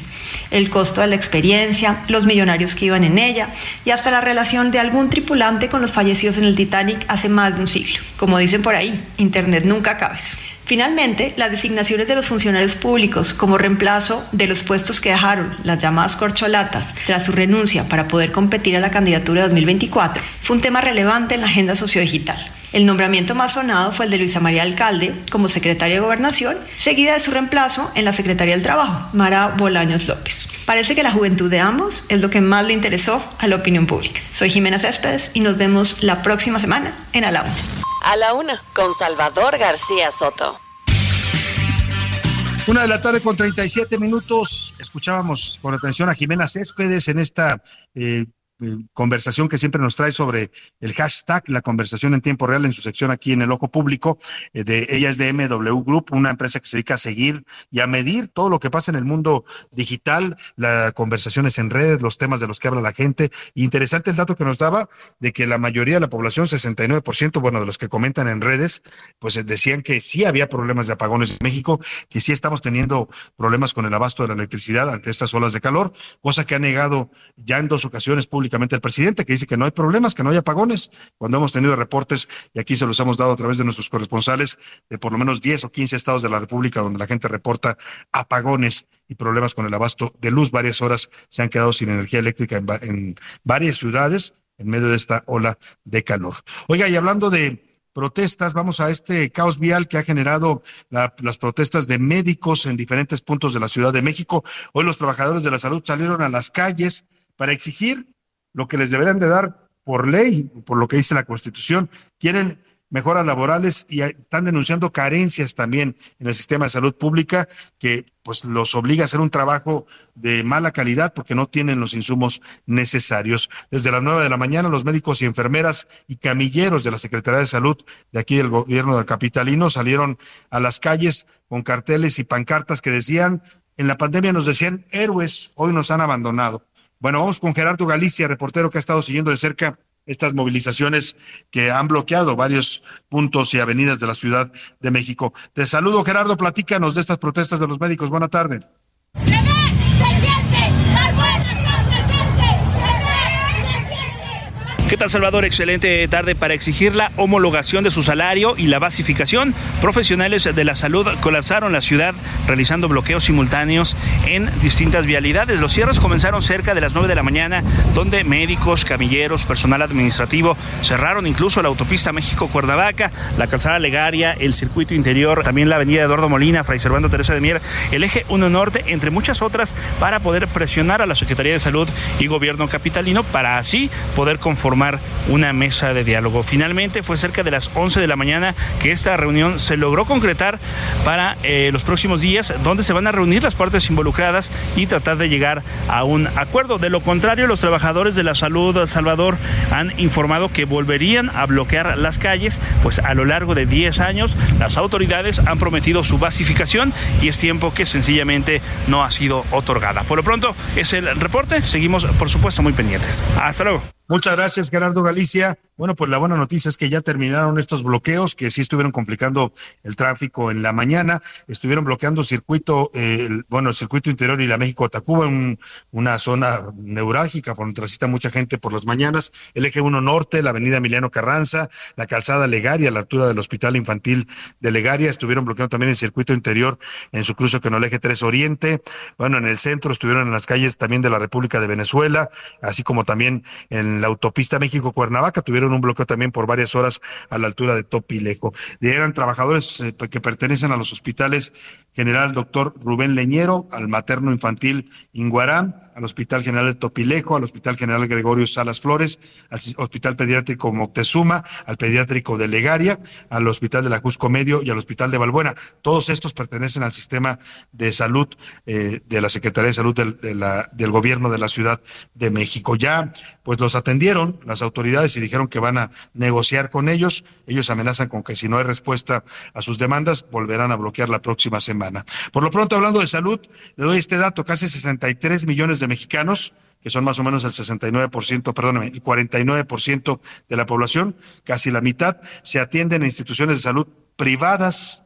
el costo de la experiencia, los millonarios que iban en ella y hasta la relación de algún tripulante con los fallecidos en el Titanic hace más de un siglo. Como dicen por ahí, Internet nunca acabes. Finalmente, las designaciones de los funcionarios públicos como reemplazo de los puestos que dejaron las llamadas corcholatas tras su renuncia para poder competir a la candidatura de 2024 fue un tema relevante en la agenda sociodigital. El nombramiento más sonado fue el de Luisa María Alcalde como secretaria de Gobernación, seguida de su reemplazo en la Secretaría del Trabajo, Mara Bolaños López. Parece que la juventud de ambos es lo que más le interesó a la opinión pública. Soy Jimena Céspedes y nos vemos la próxima semana en A la Una. A la una, con Salvador García Soto. Una de la tarde con 37 minutos. Escuchábamos con atención a Jimena Céspedes en esta eh, conversación que siempre nos trae sobre el hashtag, la conversación en tiempo real en su sección aquí en el Ojo Público. Eh, de, ella es de MW Group, una empresa que se dedica a seguir y a medir todo lo que pasa en el mundo digital, las conversaciones en redes, los temas de los que habla la gente. Interesante el dato que nos daba de que la mayoría de la población, 69%, bueno, de los que comentan en redes, pues eh, decían que sí había problemas de apagones en México, que sí estamos teniendo problemas con el abasto de la electricidad ante estas olas de calor, cosa que ha negado ya en dos ocasiones públicamente el presidente, que dice que no hay problemas, que no hay apagones, cuando hemos tenido reportes, y aquí se los hemos dado a través de nuestros corresponsales, de por lo menos 10 o 15 estados de la República donde la gente reporta apagones y problemas con el abasto de luz. Varias horas se han quedado sin energía eléctrica en, en varias ciudades en medio de esta ola de calor. Oiga, y hablando de protestas, vamos a este caos vial que ha generado las protestas de médicos en diferentes puntos de la Ciudad de México. Hoy los trabajadores de la salud salieron a las calles para exigir lo que les deberían de dar por ley, por lo que dice la Constitución. Quieren mejoras laborales y están denunciando carencias también en el sistema de salud pública que pues los obliga a hacer un trabajo de mala calidad porque no tienen los insumos necesarios. Desde las nueve de la mañana los médicos y enfermeras y camilleros de la Secretaría de Salud de aquí del gobierno del capitalino salieron a las calles con carteles y pancartas que decían en la pandemia nos decían héroes, hoy nos han abandonado. Bueno, vamos con Gerardo Galicia, reportero que ha estado siguiendo de cerca estas movilizaciones que han bloqueado varios puntos y avenidas de la Ciudad de México. Te saludo, Gerardo, platícanos de estas protestas de los médicos. Buena tarde. ¿Qué tal Salvador? Excelente tarde para exigir la homologación de su salario y la basificación. Profesionales de la salud colapsaron la ciudad realizando bloqueos simultáneos en distintas vialidades. Los cierres comenzaron cerca de las 9 de la mañana, donde médicos, camilleros, personal administrativo cerraron incluso la autopista México-Cuernavaca, la calzada Legaria, el circuito interior, también la avenida Eduardo Molina, Fray Servando Teresa de Mier, el eje 1 Norte, entre muchas otras, para poder presionar a la Secretaría de Salud y Gobierno Capitalino para así poder conformar una mesa de diálogo. Finalmente fue cerca de las 11 de la mañana que esta reunión se logró concretar para eh, los próximos días, donde se van a reunir las partes involucradas y tratar de llegar a un acuerdo. De lo contrario, los trabajadores de la salud Salvador han informado que volverían a bloquear las calles, pues a lo largo de 10 años las autoridades han prometido su basificación y es tiempo que sencillamente no ha sido otorgada. Por lo pronto es el reporte, seguimos por supuesto muy pendientes. Hasta luego. Muchas gracias, Gerardo Galicia. Bueno, pues la buena noticia es que ya terminaron estos bloqueos que sí estuvieron complicando el tráfico en la mañana. Estuvieron bloqueando circuito, eh, bueno, el circuito interior y la México-Tacuba, en una zona neurálgica por donde transita mucha gente por las mañanas. El eje 1 Norte, la avenida Emiliano Carranza, la calzada Legaria, la altura del Hospital Infantil de Legaria. Estuvieron bloqueando también el circuito interior en su cruce con el eje 3 Oriente. Bueno, en el centro estuvieron en las calles también de la República de Venezuela, así como también en la autopista México-Cuernavaca, tuvieron un bloqueo también por varias horas a la altura de Topilejo. Eran trabajadores eh, que pertenecen a los hospitales General Doctor Rubén Leñero, al Materno Infantil Inguarán, al Hospital General de Topilejo, al Hospital General Gregorio Salas Flores, al Hospital Pediátrico Moctezuma, al Pediátrico de Legaria, al Hospital de la Cusco Medio y al Hospital de Balbuena. Todos estos pertenecen al sistema de salud eh, de la Secretaría de Salud del, del Gobierno de la Ciudad de México. Ya, pues los atendieron las autoridades y dijeron que van a negociar con ellos. Ellos amenazan con que si no hay respuesta a sus demandas, volverán a bloquear la próxima semana. Por lo pronto, hablando de salud, le doy este dato, casi 63 millones de mexicanos, que son más o menos el 69%, perdóname, el 49% de la población, casi la mitad, se atienden en instituciones de salud privadas.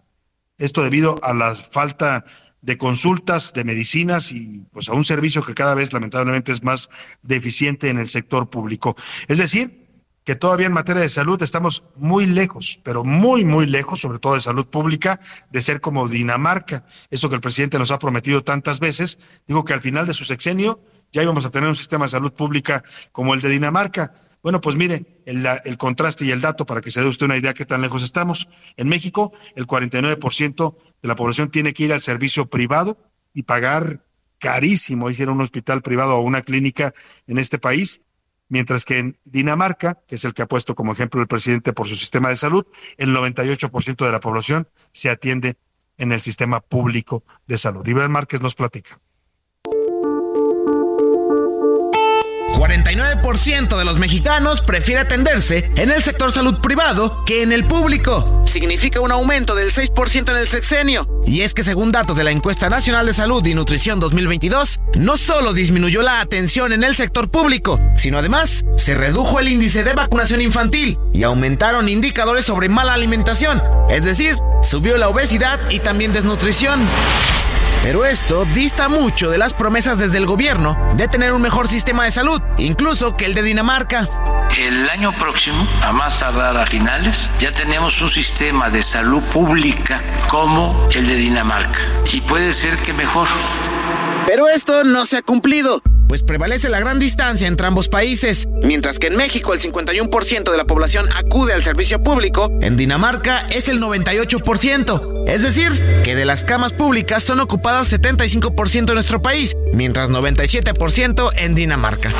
Esto debido a la falta de consultas, de medicinas y pues a un servicio que cada vez lamentablemente es más deficiente en el sector público. Es decir, que todavía en materia de salud estamos muy lejos, pero muy, muy lejos, sobre todo de salud pública, de ser como Dinamarca. Eso que el presidente nos ha prometido tantas veces. Digo que al final de su sexenio ya íbamos a tener un sistema de salud pública como el de Dinamarca. Bueno, pues mire, el, contraste y el dato para que se dé usted una idea qué tan lejos estamos. En México, el 49% de la población tiene que ir al servicio privado y pagar carísimo, ir a un hospital privado o una clínica en este país mientras que en Dinamarca, que es el que ha puesto como ejemplo el presidente por su sistema de salud, el 98% de la población se atiende en el sistema público de salud. Iván Márquez nos platica. 49% de los mexicanos prefiere atenderse en el sector salud privado que en el público. Significa un aumento del 6% en el sexenio. Y es que según datos de la Encuesta Nacional de Salud y Nutrición 2022, no solo disminuyó la atención en el sector público, sino además se redujo el índice de vacunación infantil y aumentaron indicadores sobre mala alimentación, es decir, subió la obesidad y también desnutrición. Pero esto dista mucho de las promesas desde el gobierno de tener un mejor sistema de salud, incluso que el de Dinamarca. El año próximo, a más tardar a finales, ya tenemos un sistema de salud pública como el de Dinamarca. Y puede ser que mejor. Pero esto no se ha cumplido pues prevalece la gran distancia entre ambos países. Mientras que en México el 51% de la población acude al servicio público, en Dinamarca es el 98%. Es decir, que de las camas públicas son ocupadas 75% en nuestro país, mientras 97% en Dinamarca.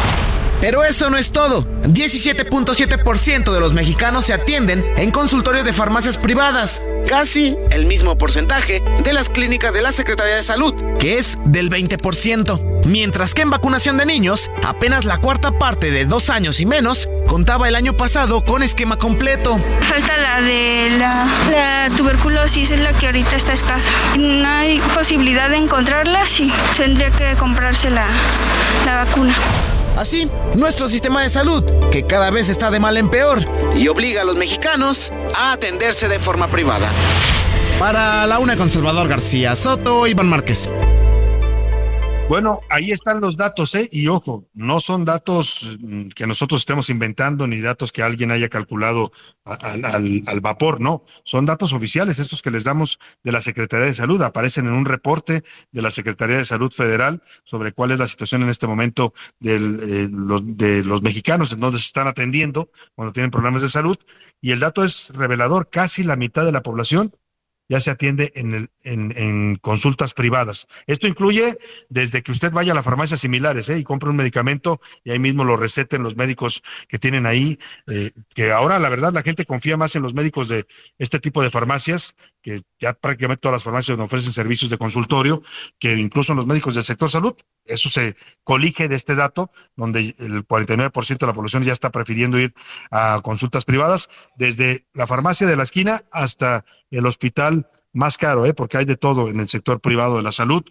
Pero eso no es todo. 17.7% de los mexicanos se atienden en consultorios de farmacias privadas, casi el mismo porcentaje de las clínicas de la Secretaría de Salud, que es del 20%. Mientras que en vacunación de niños, apenas la cuarta parte de dos años y menos contaba el año pasado con esquema completo. Falta la de la, tuberculosis, es la que ahorita está escasa. No hay posibilidad de encontrarla, sí, tendría que comprarse la, la vacuna. Así, nuestro sistema de salud, que cada vez está de mal en peor y obliga a los mexicanos a atenderse de forma privada. Para la una con Salvador García Soto, Iván Márquez. Bueno, ahí están los datos, ¿eh? Y ojo, no son datos mm, que nosotros estemos inventando ni datos que alguien haya calculado al, vapor, no. Son datos oficiales, estos que les damos de la Secretaría de Salud. Aparecen en un reporte de la Secretaría de Salud Federal sobre cuál es la situación en este momento eh, los, de los mexicanos, en donde se están atendiendo cuando tienen problemas de salud. Y el dato es revelador, casi la mitad de la población ya se atiende en, el, en, consultas privadas. Esto incluye desde que usted vaya a las farmacias similares ¿eh? y compre un medicamento y ahí mismo lo receten los médicos que tienen ahí, eh, que ahora la verdad la gente confía más en los médicos de este tipo de farmacias, que ya prácticamente todas las farmacias ofrecen servicios de consultorio, que incluso en los médicos del sector salud. Eso se colige de este dato, donde el 49% de la población ya está prefiriendo ir a consultas privadas, desde la farmacia de la esquina hasta el hospital más caro, ¿eh? porque hay de todo en el sector privado de la salud.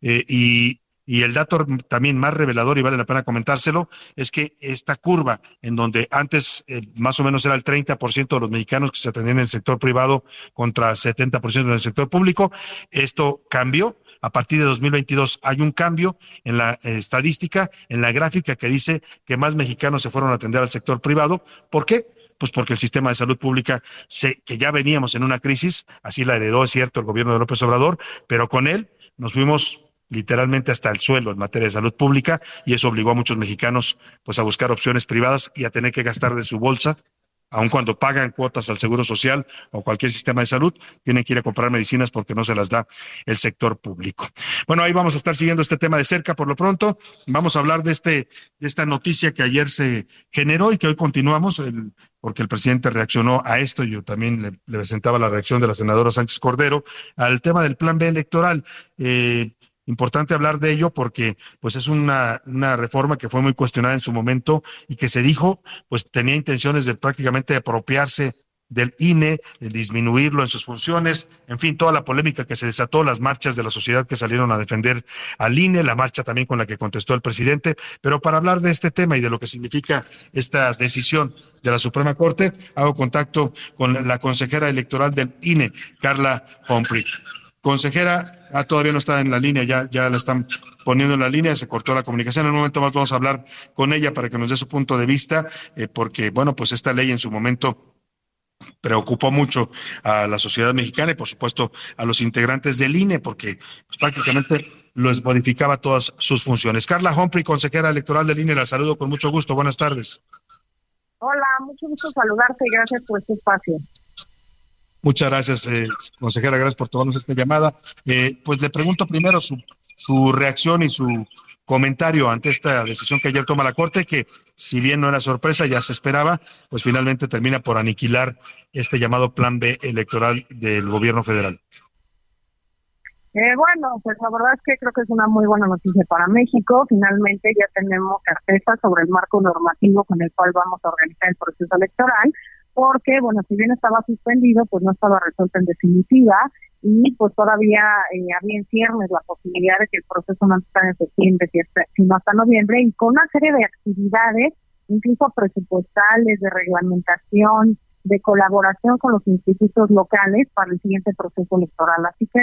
Eh, y, y el dato también más revelador, y vale la pena comentárselo, es que esta curva, en donde antes eh, más o menos era el 30% de los mexicanos que se atendían en el sector privado contra 70% en el sector público, esto cambió. A partir de 2022 hay un cambio en la estadística, en la gráfica que dice que más mexicanos se fueron a atender al sector privado. ¿Por qué? pues porque el sistema de salud pública, se, que ya veníamos en una crisis, así la heredó, es cierto, el gobierno de López Obrador, pero con él nos fuimos literalmente hasta el suelo en materia de salud pública y eso obligó a muchos mexicanos pues a buscar opciones privadas y a tener que gastar de su bolsa aun cuando pagan cuotas al Seguro Social o cualquier sistema de salud, tienen que ir a comprar medicinas porque no se las da el sector público. Bueno, ahí vamos a estar siguiendo este tema de cerca por lo pronto. Vamos a hablar de este de esta noticia que ayer se generó y que hoy continuamos porque el presidente reaccionó a esto. Yo también le, presentaba la reacción de la senadora Sánchez Cordero al tema del plan B electoral. Eh, Importante hablar de ello porque pues es una, una reforma que fue muy cuestionada en su momento y que se dijo pues tenía intenciones de prácticamente apropiarse del INE, de disminuirlo en sus funciones, en fin, toda la polémica que se desató, las marchas de la sociedad que salieron a defender al INE, la marcha también con la que contestó el presidente. Pero para hablar de este tema y de lo que significa esta decisión de la Suprema Corte, hago contacto con la consejera electoral del INE, Carla Humphrey. Consejera, ah, todavía no está en la línea, ya, ya la están poniendo en la línea, se cortó la comunicación. En un momento más vamos a hablar con ella para que nos dé su punto de vista, eh, porque, bueno, pues esta ley en su momento preocupó mucho a la sociedad mexicana y, por supuesto, a los integrantes del INE, porque pues, prácticamente los modificaba todas sus funciones. Carla Humphrey, consejera electoral del INE, la saludo con mucho gusto. Buenas tardes. Hola, mucho gusto saludarte y gracias por este espacio. Muchas gracias, eh, consejera, gracias por tomarnos esta llamada. Eh, pues le pregunto primero su, su reacción y su comentario ante esta decisión que ayer toma la Corte, que si bien no era sorpresa, ya se esperaba, pues finalmente termina por aniquilar este llamado Plan B electoral del gobierno federal. Eh, bueno, pues la verdad es que creo que es una muy buena noticia para México. Finalmente ya tenemos certeza sobre el marco normativo con el cual vamos a organizar el proceso electoral porque, bueno, si bien estaba suspendido, pues no estaba resuelto en definitiva y pues todavía eh, había en ciernes la posibilidad de que el proceso no esté en septiembre, sino hasta noviembre, y con una serie de actividades, incluso presupuestales, de reglamentación, de colaboración con los institutos locales para el siguiente proceso electoral. Así que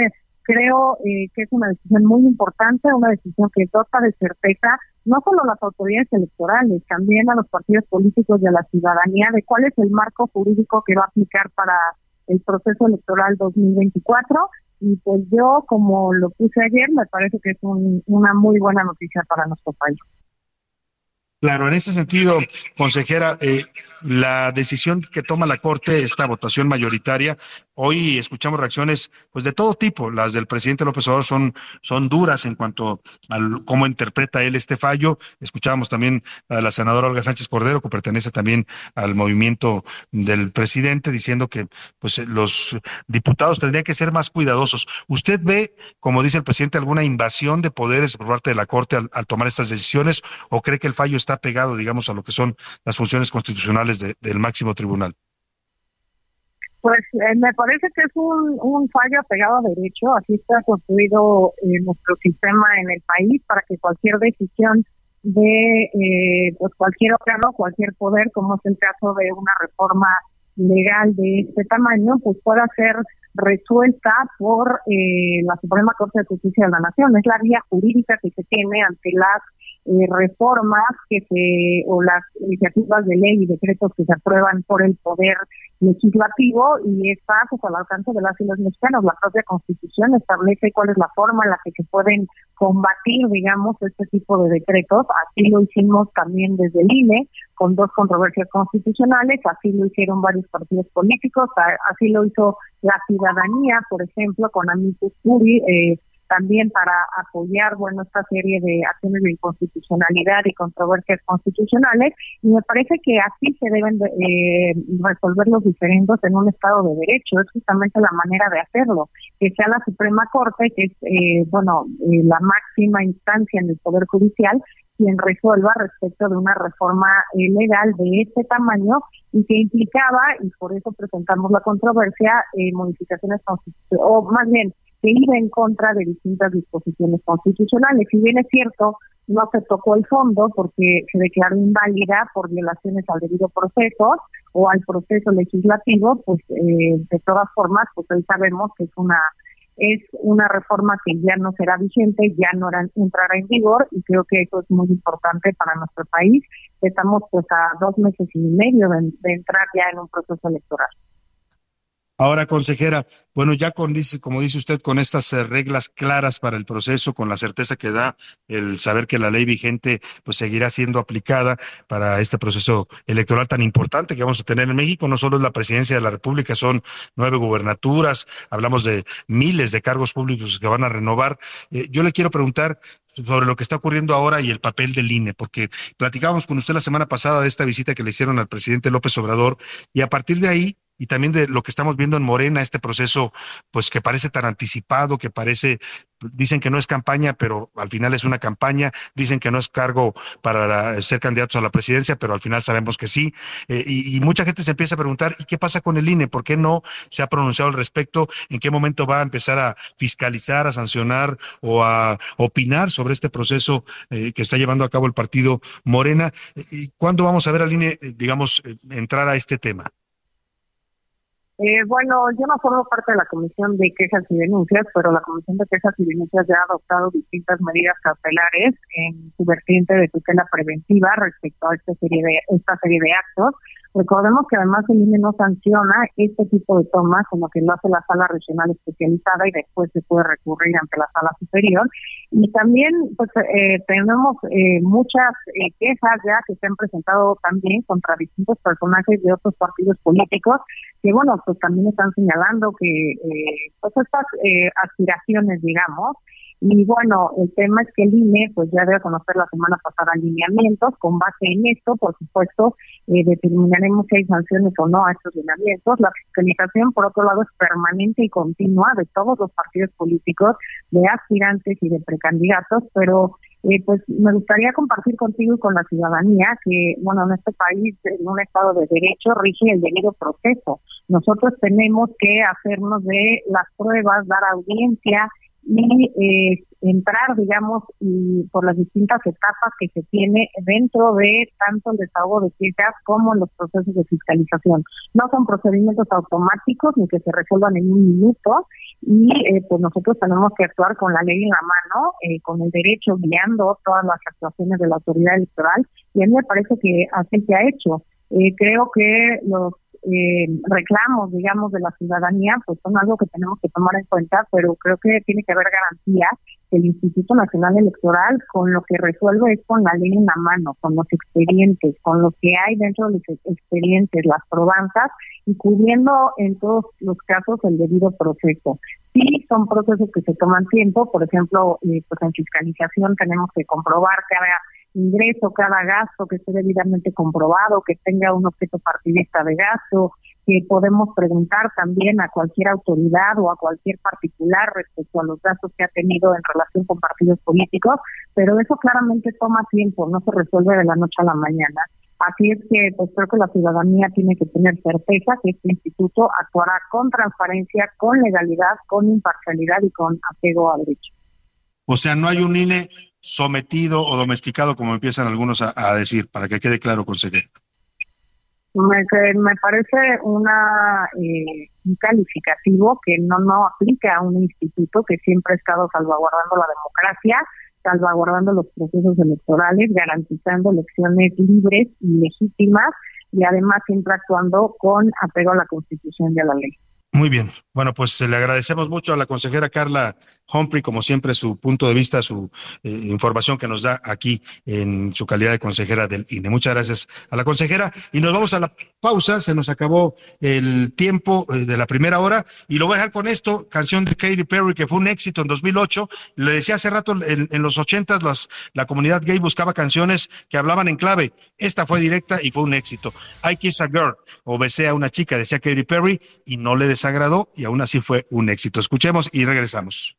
creo eh, que es una decisión muy importante, una decisión que dota de certeza no solo a las autoridades electorales, también a los partidos políticos y a la ciudadanía de cuál es el marco jurídico que va a aplicar para el proceso electoral 2024. Y pues yo, como lo puse ayer, me parece que es una muy buena noticia para nuestro país. Claro, en ese sentido, consejera, eh, la decisión que toma la Corte, esta votación mayoritaria, hoy escuchamos reacciones pues de todo tipo. Las del presidente López Obrador son, son duras en cuanto a cómo interpreta él este fallo. Escuchábamos también a la senadora Olga Sánchez Cordero, que pertenece también al movimiento del presidente, diciendo que pues los diputados tendrían que ser más cuidadosos. ¿Usted ve, como dice el presidente, alguna invasión de poderes por parte de la Corte al, al tomar estas decisiones o cree que el fallo está pegado, digamos, a lo que son las funciones constitucionales del máximo tribunal? Pues eh, me parece que es un, un fallo apegado a derecho. Así está construido eh, nuestro sistema en el país para que cualquier decisión de eh, pues cualquier órgano, cualquier poder, como es el caso de una reforma legal de este tamaño, pues pueda ser resuelta por eh, la Suprema Corte de Justicia de la Nación. Es la vía jurídica que se tiene ante las eh, reformas que se o las iniciativas de ley y decretos que se aprueban por el poder legislativo y está pues, al alcance de las y los. La propia Constitución establece cuál es la forma en la que se pueden combatir, digamos, este tipo de decretos. Así lo hicimos también desde el INE con dos controversias constitucionales, así lo hicieron varios partidos políticos, así lo hizo la ciudadanía, por ejemplo, con Amicus Curi, eh, también para apoyar bueno esta serie de acciones de inconstitucionalidad y controversias constitucionales y me parece que así se deben eh, resolver los diferendos en un estado de derecho. Es justamente la manera de hacerlo que sea la Suprema Corte que es eh, bueno eh, la máxima instancia en el poder judicial quien resuelva respecto de una reforma legal de este tamaño y que implicaba, y por eso presentamos la controversia, modificaciones constitucionales, o más bien, que iba en contra de distintas disposiciones constitucionales. Si bien es cierto, no se tocó el fondo porque se declaró inválida por violaciones al debido proceso o al proceso legislativo, pues eh, de todas formas, pues hoy sabemos que es una es una reforma que ya no será vigente, ya no entrará en vigor y creo que eso es muy importante para nuestro país. Estamos pues a dos meses y medio de entrar ya en un proceso electoral. Ahora, consejera, bueno, ya con como dice usted, con estas eh, reglas claras para el proceso, con la certeza que da el saber que la ley vigente pues seguirá siendo aplicada para este proceso electoral tan importante que vamos a tener en México, no solo es la presidencia de la República, son nueve gubernaturas, hablamos de miles de cargos públicos que van a renovar. Eh, yo le quiero preguntar sobre lo que está ocurriendo ahora y el papel del INE, porque platicábamos con usted la semana pasada de esta visita que le hicieron al presidente López Obrador y a partir de ahí y también de lo que estamos viendo en Morena, este proceso, pues que parece tan anticipado, que parece, dicen que no es campaña, pero al final es una campaña, dicen que no es cargo para ser candidatos a la presidencia, pero al final sabemos que sí. Eh, y, mucha gente se empieza a preguntar, ¿y qué pasa con el INE? ¿Por qué no se ha pronunciado al respecto? ¿En qué momento va a empezar a fiscalizar, a sancionar o a opinar sobre este proceso eh, que está llevando a cabo el partido Morena? ¿Y cuándo vamos a ver al INE, eh, digamos, entrar a este tema? Eh, bueno, yo no formo parte de la Comisión de Quejas y Denuncias, pero la Comisión de Quejas y Denuncias ya ha adoptado distintas medidas cautelares en su vertiente de tutela preventiva respecto a esta serie de, esta serie de actos. Recordemos que además el INE no sanciona este tipo de tomas, como que lo hace la sala regional especializada y después se puede recurrir ante la sala superior. Y también pues eh, tenemos eh, muchas eh, quejas ya que se han presentado también contra distintos personajes de otros partidos políticos que bueno pues también están señalando que pues estas aspiraciones digamos y bueno, el tema es que el INE pues ya debe conocer la semana pasada lineamientos. Con base en esto, por supuesto, eh, determinaremos si hay sanciones o no a estos lineamientos. La fiscalización, por otro lado, es permanente y continua de todos los partidos políticos, de aspirantes y de precandidatos, pero eh, pues me gustaría compartir contigo y con la ciudadanía que, bueno, en este país, en un estado de derecho, rige el debido proceso. Nosotros tenemos que hacernos de las pruebas, dar audiencia y eh, entrar, digamos, y por las distintas etapas que se tiene dentro de tanto el desahogo de quejas como los procesos de fiscalización. No son procedimientos automáticos ni que se resuelvan en un minuto y eh, pues nosotros tenemos que actuar con la ley en la mano, eh, con el derecho guiando todas las actuaciones de la autoridad electoral y a mí me parece que así se ha hecho. Eh, creo que los eh, reclamos, digamos, de la ciudadanía, pues son algo que tenemos que tomar en cuenta, pero creo que tiene que haber garantía que el Instituto Nacional Electoral con lo que resuelve es con la ley en la mano, con los expedientes, con lo que hay dentro de los expedientes, las probanzas y cubriendo en todos los casos el debido proceso. Sí, son procesos que se toman tiempo, por ejemplo, eh, pues en fiscalización tenemos que comprobar cada ingreso, cada gasto que esté debidamente comprobado, que tenga un objeto partidista de gasto, que podemos preguntar también a cualquier autoridad o a cualquier particular respecto a los gastos que ha tenido en relación con partidos políticos, pero eso claramente toma tiempo, no se resuelve de la noche a la mañana. Así es que pues creo que la ciudadanía tiene que tener certeza que este instituto actuará con transparencia, con legalidad, con imparcialidad y con apego a derecho. O sea, no hay un INE sometido o domesticado, como empiezan algunos a, decir, para que quede claro, consejero. Me, me parece una eh, un calificativo que no, no aplica a un instituto que siempre ha estado salvaguardando la democracia, salvaguardando los procesos electorales, garantizando elecciones libres y legítimas y además siempre actuando con apego a la Constitución y a la ley. Muy bien. Bueno, pues le agradecemos mucho a la consejera Carla Humphrey, como siempre, su punto de vista, su eh, información que nos da aquí en su calidad de consejera del INE. Muchas gracias a la consejera. Y nos vamos a la pausa. Se nos acabó el tiempo eh, de la primera hora. Y lo voy a dejar con esto, canción de Katy Perry, que fue un éxito en 2008. Le decía hace rato, en, los ochentas, la comunidad gay buscaba canciones que hablaban en clave. Esta fue directa y fue un éxito. I Kiss a Girl, o besé a una chica, decía Katy Perry, y no le desagradó y aún así fue un éxito. Escuchemos y regresamos.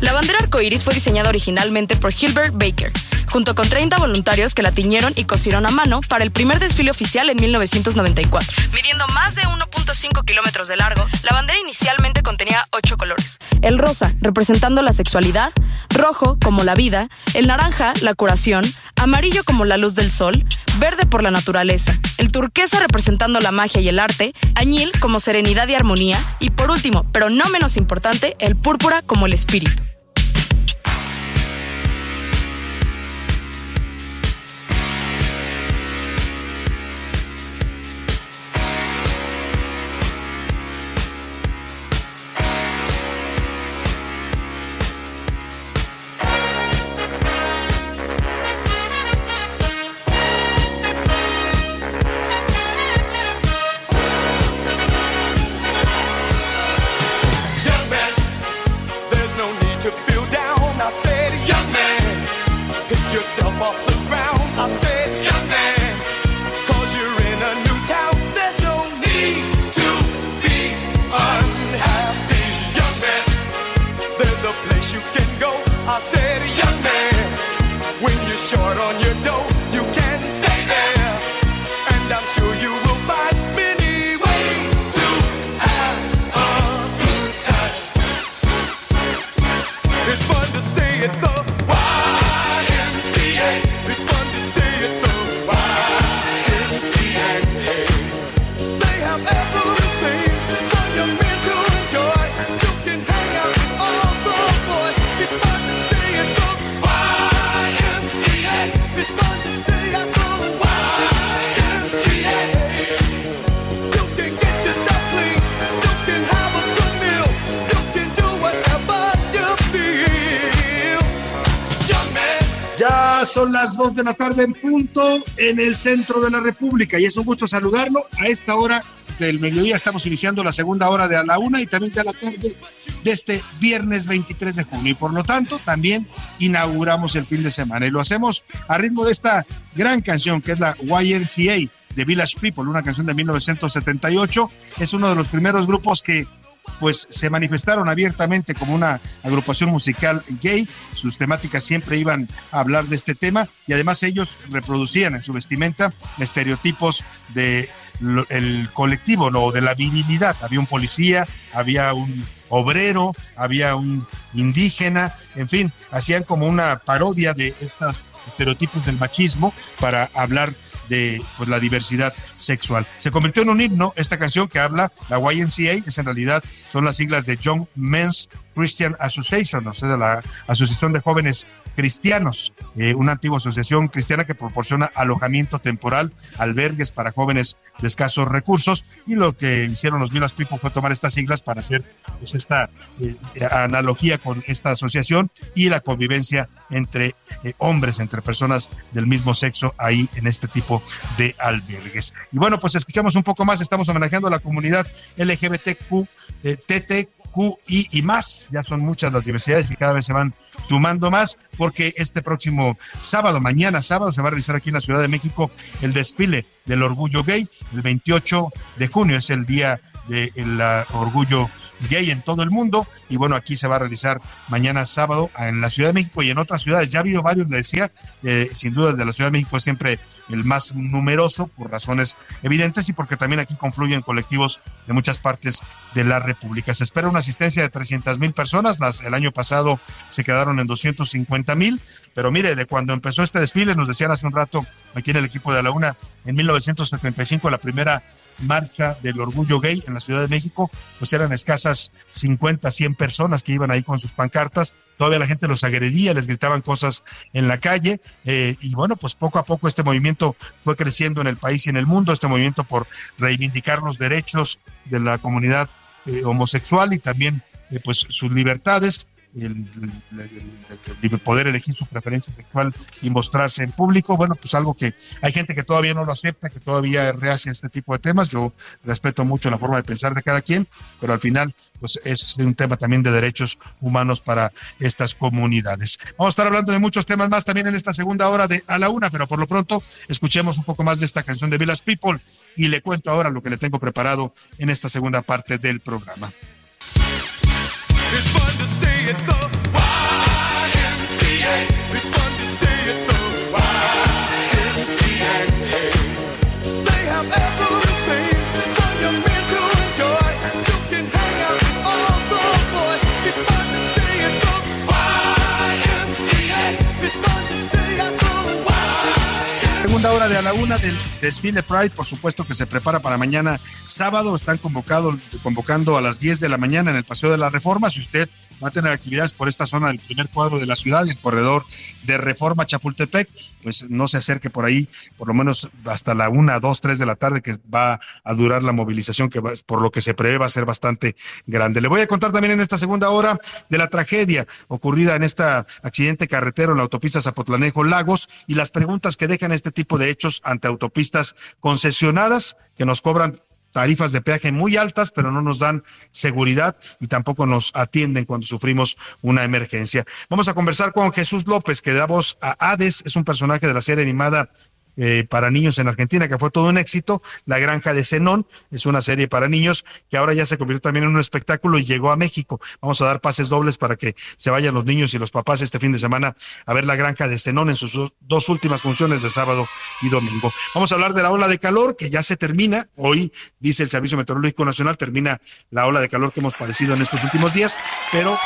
La bandera arcoíris fue diseñada originalmente por Hilbert Baker, junto con 30 voluntarios que la tiñeron y cosieron a mano para el primer desfile oficial en 1994. Midiendo más de 1.5 kilómetros de largo, la bandera inicialmente contenía ocho colores. El rosa, representando la sexualidad, rojo como la vida, el naranja, la curación, amarillo como la luz del sol, verde por la naturaleza, el turquesa representando la magia y el arte, añil como serenidad y armonía, y por último, pero no menos importante, el púrpura como el espíritu. En el centro de la República y es un gusto saludarlo. A esta hora del mediodía estamos iniciando la segunda hora de a la una y también ya la tarde de este viernes 23 de junio. Y por lo tanto, también inauguramos el fin de semana y lo hacemos a ritmo de esta gran canción que es la YMCA de Village People, una canción de 1978. Es uno de los primeros grupos que pues se manifestaron abiertamente como una agrupación musical gay. Sus temáticas siempre iban a hablar de este tema y además ellos reproducían en su vestimenta estereotipos de colectivo, no, de la virilidad. Había un policía, había un obrero, había un indígena, en fin, hacían como una parodia de estos estereotipos del machismo para hablar de pues, la diversidad sexual. Se convirtió en un himno esta canción que habla, la YMCA, es en realidad son las siglas de Young Men's Christian Association, o sea, la Asociación de Jóvenes Cristianos, eh, una antigua asociación cristiana que proporciona alojamiento temporal, albergues para jóvenes de escasos recursos. Y lo que hicieron los Villas People fue tomar estas siglas para hacer pues, esta eh, analogía con esta asociación y la convivencia entre eh, hombres, entre personas del mismo sexo ahí en este tipo de albergues. Y bueno, pues escuchamos un poco más, estamos homenajeando a la comunidad LGBTQ, TT, y más. Ya son muchas las diversidades y cada vez se van sumando más porque este próximo sábado, mañana sábado, se va a realizar aquí en la Ciudad de México el desfile del orgullo gay. El 28 de junio es el día del orgullo gay en todo el mundo. Y bueno, aquí se va a realizar mañana sábado en la Ciudad de México y en otras ciudades. Ya ha habido varios, le decía, eh, sin duda de la Ciudad de México es siempre el más numeroso por razones evidentes y porque también aquí confluyen colectivos de muchas partes de la República. Se espera una asistencia de 300 mil personas. Las, el año pasado se quedaron en 250 mil. Pero mire, de cuando empezó este desfile, nos decían hace un rato aquí en el equipo de la UNA, en 1975, la primera marcha del orgullo gay en la Ciudad de México, pues eran escasas 50, 100 personas que iban ahí con sus pancartas. Todavía la gente los agredía, les gritaban cosas en la calle. Eh, y bueno, pues poco a poco este movimiento fue creciendo en el país y en el mundo, este movimiento por reivindicar los derechos de la comunidad eh, homosexual y también eh, pues sus libertades el, poder elegir su preferencia sexual y mostrarse en público. Bueno, pues algo que hay gente que todavía no lo acepta, que todavía rehace este tipo de temas. Yo respeto mucho la forma de pensar de cada quien, pero al final, pues es un tema también de derechos humanos para estas comunidades. Vamos a estar hablando de muchos temas más también en esta segunda hora de A la Una, pero por lo pronto escuchemos un poco más de esta canción de Villas People y le cuento ahora lo que le tengo preparado en esta segunda parte del programa. To Segunda hora de a la una del desfile Pride, por supuesto que se prepara para mañana sábado. Están convocado, convocando a las 10 de la mañana en el Paseo de la Reforma. Si usted va a tener actividades por esta zona del primer cuadro de la ciudad, el corredor de Reforma Chapultepec, pues no se acerque por ahí, por lo menos hasta la una, dos, tres de la tarde, que va a durar la movilización, que por lo que se prevé va a ser bastante grande. Le voy a contar también en esta segunda hora de la tragedia ocurrida en este accidente carretero en la autopista Zapotlanejo Lagos y las preguntas que dejan este tipo de hechos ante autopistas concesionadas que nos cobran tarifas de peaje muy altas, pero no nos dan seguridad y tampoco nos atienden cuando sufrimos una emergencia. Vamos a conversar con Jesús López, que da voz a Hades, es un personaje de la serie animada eh, para niños en Argentina, que fue todo un éxito. La Granja de Zenón es una serie para niños que ahora ya se convirtió también en un espectáculo y llegó a México. Vamos a dar pases dobles para que se vayan los niños y los papás este fin de semana a ver La Granja de Zenón en sus dos últimas funciones de sábado y domingo. Vamos a hablar de la ola de calor que ya se termina. Hoy, dice el Servicio Meteorológico Nacional, termina la ola de calor que hemos padecido en estos últimos días, pero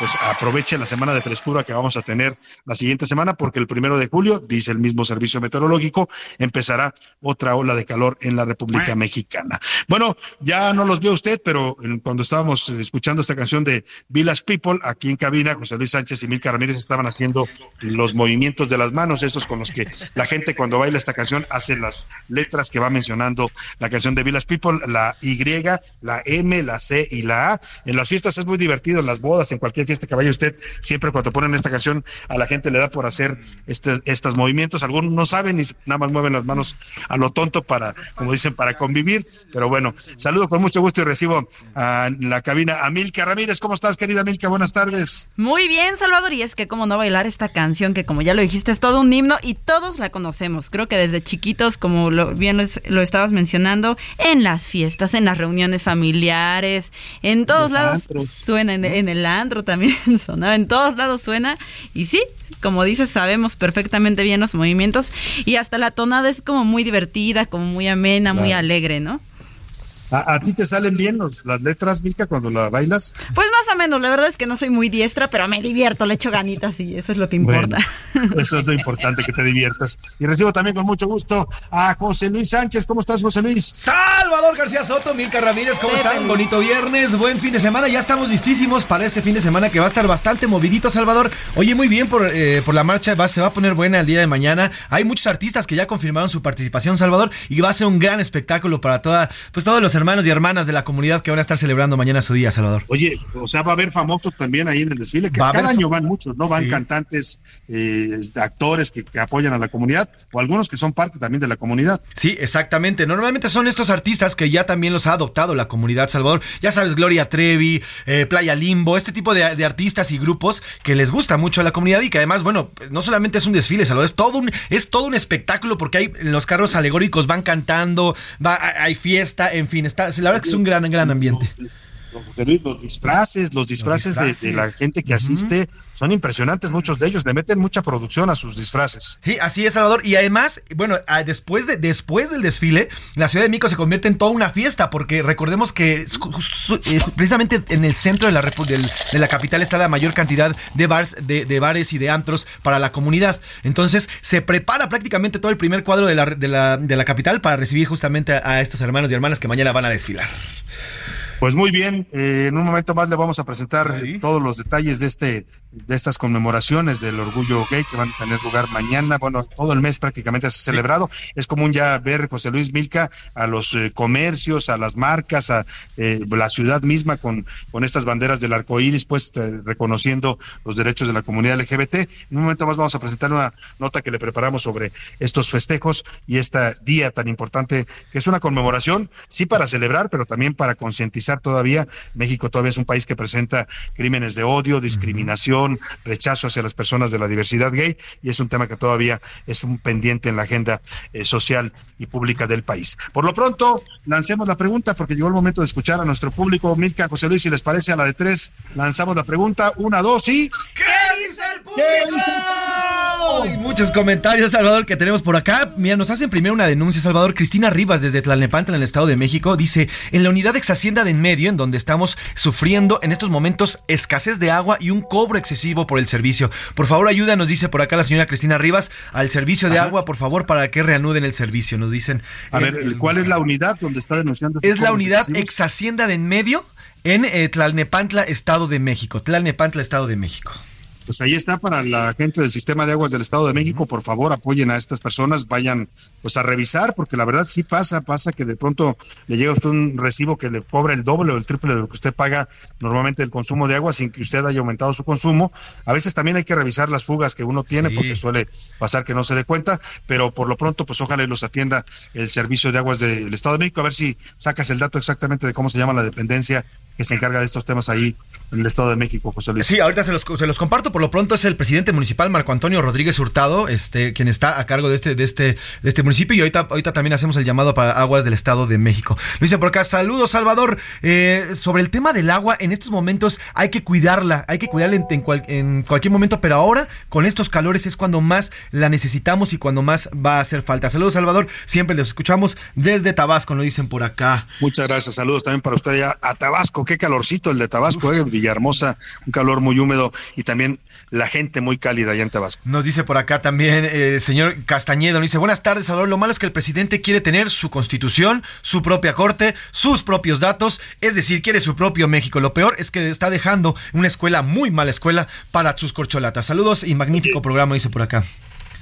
pues aproveche la semana de frescura que vamos a tener la siguiente semana, porque el primero de julio, dice el mismo servicio meteorológico, empezará otra ola de calor en la República Mexicana. Bueno, ya no los vio usted, pero cuando estábamos escuchando esta canción de Village People, aquí en cabina, José Luis Sánchez y Milka Ramírez estaban haciendo los movimientos de las manos, esos con los que la gente cuando baila esta canción hace las letras que va mencionando la canción de Village People, la Y, la M, la C y la A. En las fiestas es muy divertido, en las bodas, en cualquier este vaya usted, siempre cuando ponen esta canción a la gente le da por hacer este, estos movimientos. Algunos no saben y nada más mueven las manos a lo tonto para, como dicen, para convivir. Pero bueno, saludo con mucho gusto y recibo a la cabina a Milka Ramírez. ¿Cómo estás, querida Milka? Buenas tardes. Muy bien, Salvador. Y es que cómo no bailar esta canción que como ya lo dijiste es todo un himno y todos la conocemos. Creo que desde chiquitos, como lo, bien lo, estabas mencionando, en las fiestas, en las reuniones familiares, en todos lados suena en, en el andro también sonaba, en todos lados suena. Y sí, como dices, sabemos perfectamente bien los movimientos y hasta la tonada es como muy divertida, como muy amena, muy alegre, ¿no? ¿A, ti te salen bien las letras, Milka, cuando la bailas? Pues más o menos, la verdad es que no soy muy diestra, pero me divierto, le echo ganitas y eso es lo que importa. eso es lo importante, que te diviertas. Y recibo también con mucho gusto a José Luis Sánchez. ¿Cómo estás, José Luis? Salvador García Soto, Milka Ramírez, ¿cómo están? Bonito viernes, buen fin de semana. Ya estamos listísimos para este fin de semana que va a estar bastante movidito, Salvador. Oye, muy bien por, eh, por la marcha, va, se va a poner buena el día de mañana. Hay muchos artistas que ya confirmaron su participación, Salvador, y va a ser un gran espectáculo para toda, pues todos los hermanos y hermanas de la comunidad que van a estar celebrando mañana su día, Salvador. Oye, o sea, va a haber famosos también ahí en el desfile, que cada año van muchos, ¿no? Van cantantes, eh, actores que, que, apoyan a la comunidad, o algunos que son parte también de la comunidad. Sí, exactamente. Normalmente son estos artistas que ya también los ha adoptado la comunidad Salvador. Ya sabes, Gloria Trevi, eh, Playa Limbo, este tipo de, de, artistas y grupos que les gusta mucho a la comunidad y que además, bueno, no solamente es un desfile, Salvador, es todo un, es todo un espectáculo porque hay los carros alegóricos van cantando, va, hay fiesta, en fin, está, la verdad que es un gran, gran ambiente los disfraces, los disfraces, De, la gente que asiste son impresionantes, muchos de ellos le meten mucha producción a sus disfraces. Sí, así es, Salvador. Y además, bueno, después, de, después del desfile, la Ciudad de México se convierte en toda una fiesta, porque recordemos que precisamente en el centro de la, de la capital está la mayor cantidad de, bars, de, bares y de antros para la comunidad. Entonces, se prepara prácticamente todo el primer cuadro de la, de la, de la capital para recibir justamente a estos hermanos y hermanas que mañana van a desfilar. Pues muy bien, eh, en un momento más le vamos a presentar todos los detalles de este de estas conmemoraciones del orgullo gay que van a tener lugar mañana. Bueno, todo el mes prácticamente se ha celebrado. Es común ya ver, José Luis Milca, a los eh, comercios, a las marcas, a eh, la ciudad misma con, con estas banderas del arco iris, pues reconociendo los derechos de la comunidad LGBT. En un momento más vamos a presentar una nota que le preparamos sobre estos festejos y este día tan importante que es una conmemoración, sí para celebrar, pero también para concientizar todavía. México todavía es un país que presenta crímenes de odio, discriminación, rechazo hacia las personas de la diversidad gay y es un tema que todavía es un pendiente en la agenda eh, social y pública del país. Por lo pronto, lancemos la pregunta porque llegó el momento de escuchar a nuestro público. Milka, José Luis, si les parece a la de tres, lanzamos la pregunta. Una, dos y... ¿Qué dice el público? muchos comentarios, Salvador, que tenemos por acá. Mira, nos hacen primero una denuncia, Salvador. Cristina Rivas, desde Tlalnepantla, en el Estado de México, dice: En la unidad de ex hacienda de en medio, en donde estamos sufriendo en estos momentos escasez de agua y un cobro excesivo por el servicio. Por favor, ayuda, nos dice por acá la señora Cristina Rivas, al servicio de agua, por favor, para que reanuden el servicio. Nos dicen. A ver, ¿cuál es la unidad donde está denunciando? Es la unidad ex hacienda de en medio en eh, Tlalnepantla, Estado de México. Tlalnepantla, Estado de México pues ahí está para la gente del sistema de aguas del Estado de México, por favor apoyen a estas personas, vayan pues a revisar, porque la verdad sí pasa, pasa que de pronto le llega a usted un recibo que le cobra el doble o el triple de lo que usted paga normalmente el consumo de agua sin que usted haya aumentado su consumo. A veces también hay que revisar las fugas que uno tiene, porque suele pasar que no se dé cuenta, pero por lo pronto pues ojalá los atienda el servicio de aguas del Estado de México, a ver si sacas el dato exactamente de cómo se llama la dependencia que se encarga de estos temas ahí en el Estado de México, José Luis. Sí, ahorita se los, se los comparto. Por lo pronto es el presidente municipal Marco Antonio Rodríguez Hurtado, este, quien está a cargo de este, de este, de este municipio. Y ahorita, ahorita también hacemos el llamado para aguas del Estado de México. Lo dice por acá, saludos Salvador. Eh, sobre el tema del agua, en estos momentos hay que cuidarla, hay que cuidarla en, en, cualquier momento, pero ahora con estos calores es cuando más la necesitamos y cuando más va a hacer falta. Saludos Salvador, siempre los escuchamos desde Tabasco, lo dicen por acá. Muchas gracias, saludos también para usted ya a Tabasco qué calorcito el de Tabasco, eh, Villahermosa, un calor muy húmedo y también la gente muy cálida allá en Tabasco. Nos dice por acá también el eh, señor Castañedo, nos dice, buenas tardes, Salvador, lo malo es que el presidente quiere tener su constitución, su propia corte, sus propios datos, es decir, quiere su propio México. Lo peor es que está dejando una escuela, muy mala escuela, para sus corcholatas. Saludos y magnífico programa, dice por acá.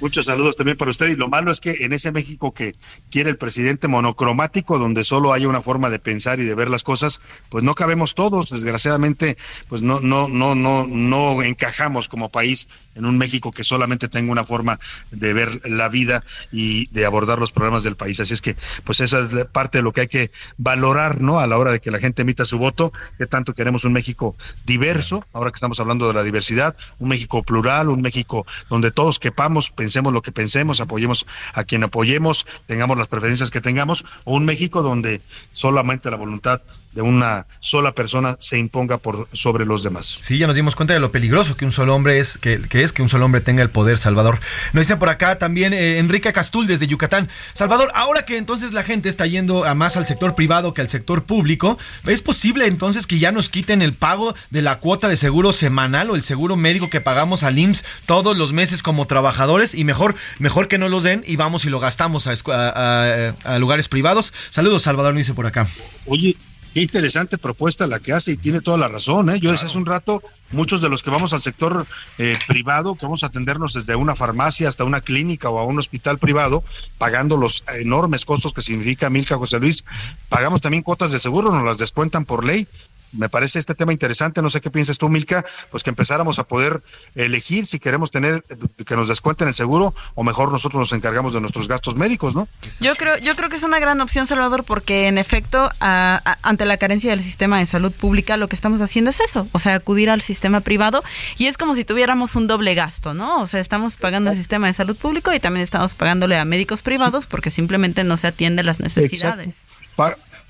Muchos saludos también para usted. Y lo malo es que en ese México que quiere el presidente monocromático, donde solo hay una forma de pensar y de ver las cosas, pues no cabemos todos. Desgraciadamente, pues no, no, no, no, no encajamos como país en un México que solamente tenga una forma de ver la vida y de abordar los problemas del país. Así es que, pues esa es parte de lo que hay que valorar, ¿no? A la hora de que la gente emita su voto, que tanto queremos un México diverso, ahora que estamos hablando de la diversidad, un México plural, un México donde todos quepamos, pensemos lo que pensemos, apoyemos a quien apoyemos, tengamos las preferencias que tengamos, o un México donde solamente la voluntad de una sola persona se imponga por sobre los demás. Sí, ya nos dimos cuenta de lo peligroso que un solo hombre es, que, es que un solo hombre tenga el poder, Salvador. Nos dicen por acá también eh, Enrique Castul desde Yucatán. Salvador, ahora que entonces la gente está yendo a más al sector privado que al sector público, ¿es posible entonces que ya nos quiten el pago de la cuota de seguro semanal o el seguro médico que pagamos al IMSS todos los meses como trabajadores y mejor, mejor que no los den y vamos y lo gastamos a, a lugares privados? Saludos, Salvador, me dice por acá. Oye, Qué interesante propuesta la que hace y tiene toda la razón. ¿eh? Yo decía hace un rato, muchos de los que vamos al sector eh, privado, que vamos a atendernos desde una farmacia hasta una clínica o a un hospital privado, pagando los enormes costos que significa Milka José Luis, pagamos también cuotas de seguro, nos las descuentan por ley me parece este tema interesante, no sé qué piensas tú, Milka, pues que empezáramos a poder elegir si queremos tener que nos descuenten el seguro o mejor nosotros nos encargamos de nuestros gastos médicos, ¿no? Yo creo, yo creo que es una gran opción, Salvador, porque en efecto, ante la carencia del sistema de salud pública, lo que estamos haciendo es eso, o sea, acudir al sistema privado y es como si tuviéramos un doble gasto, ¿no? O sea, estamos pagando el sistema de salud público y también estamos pagándole a médicos privados porque simplemente no se atiende las necesidades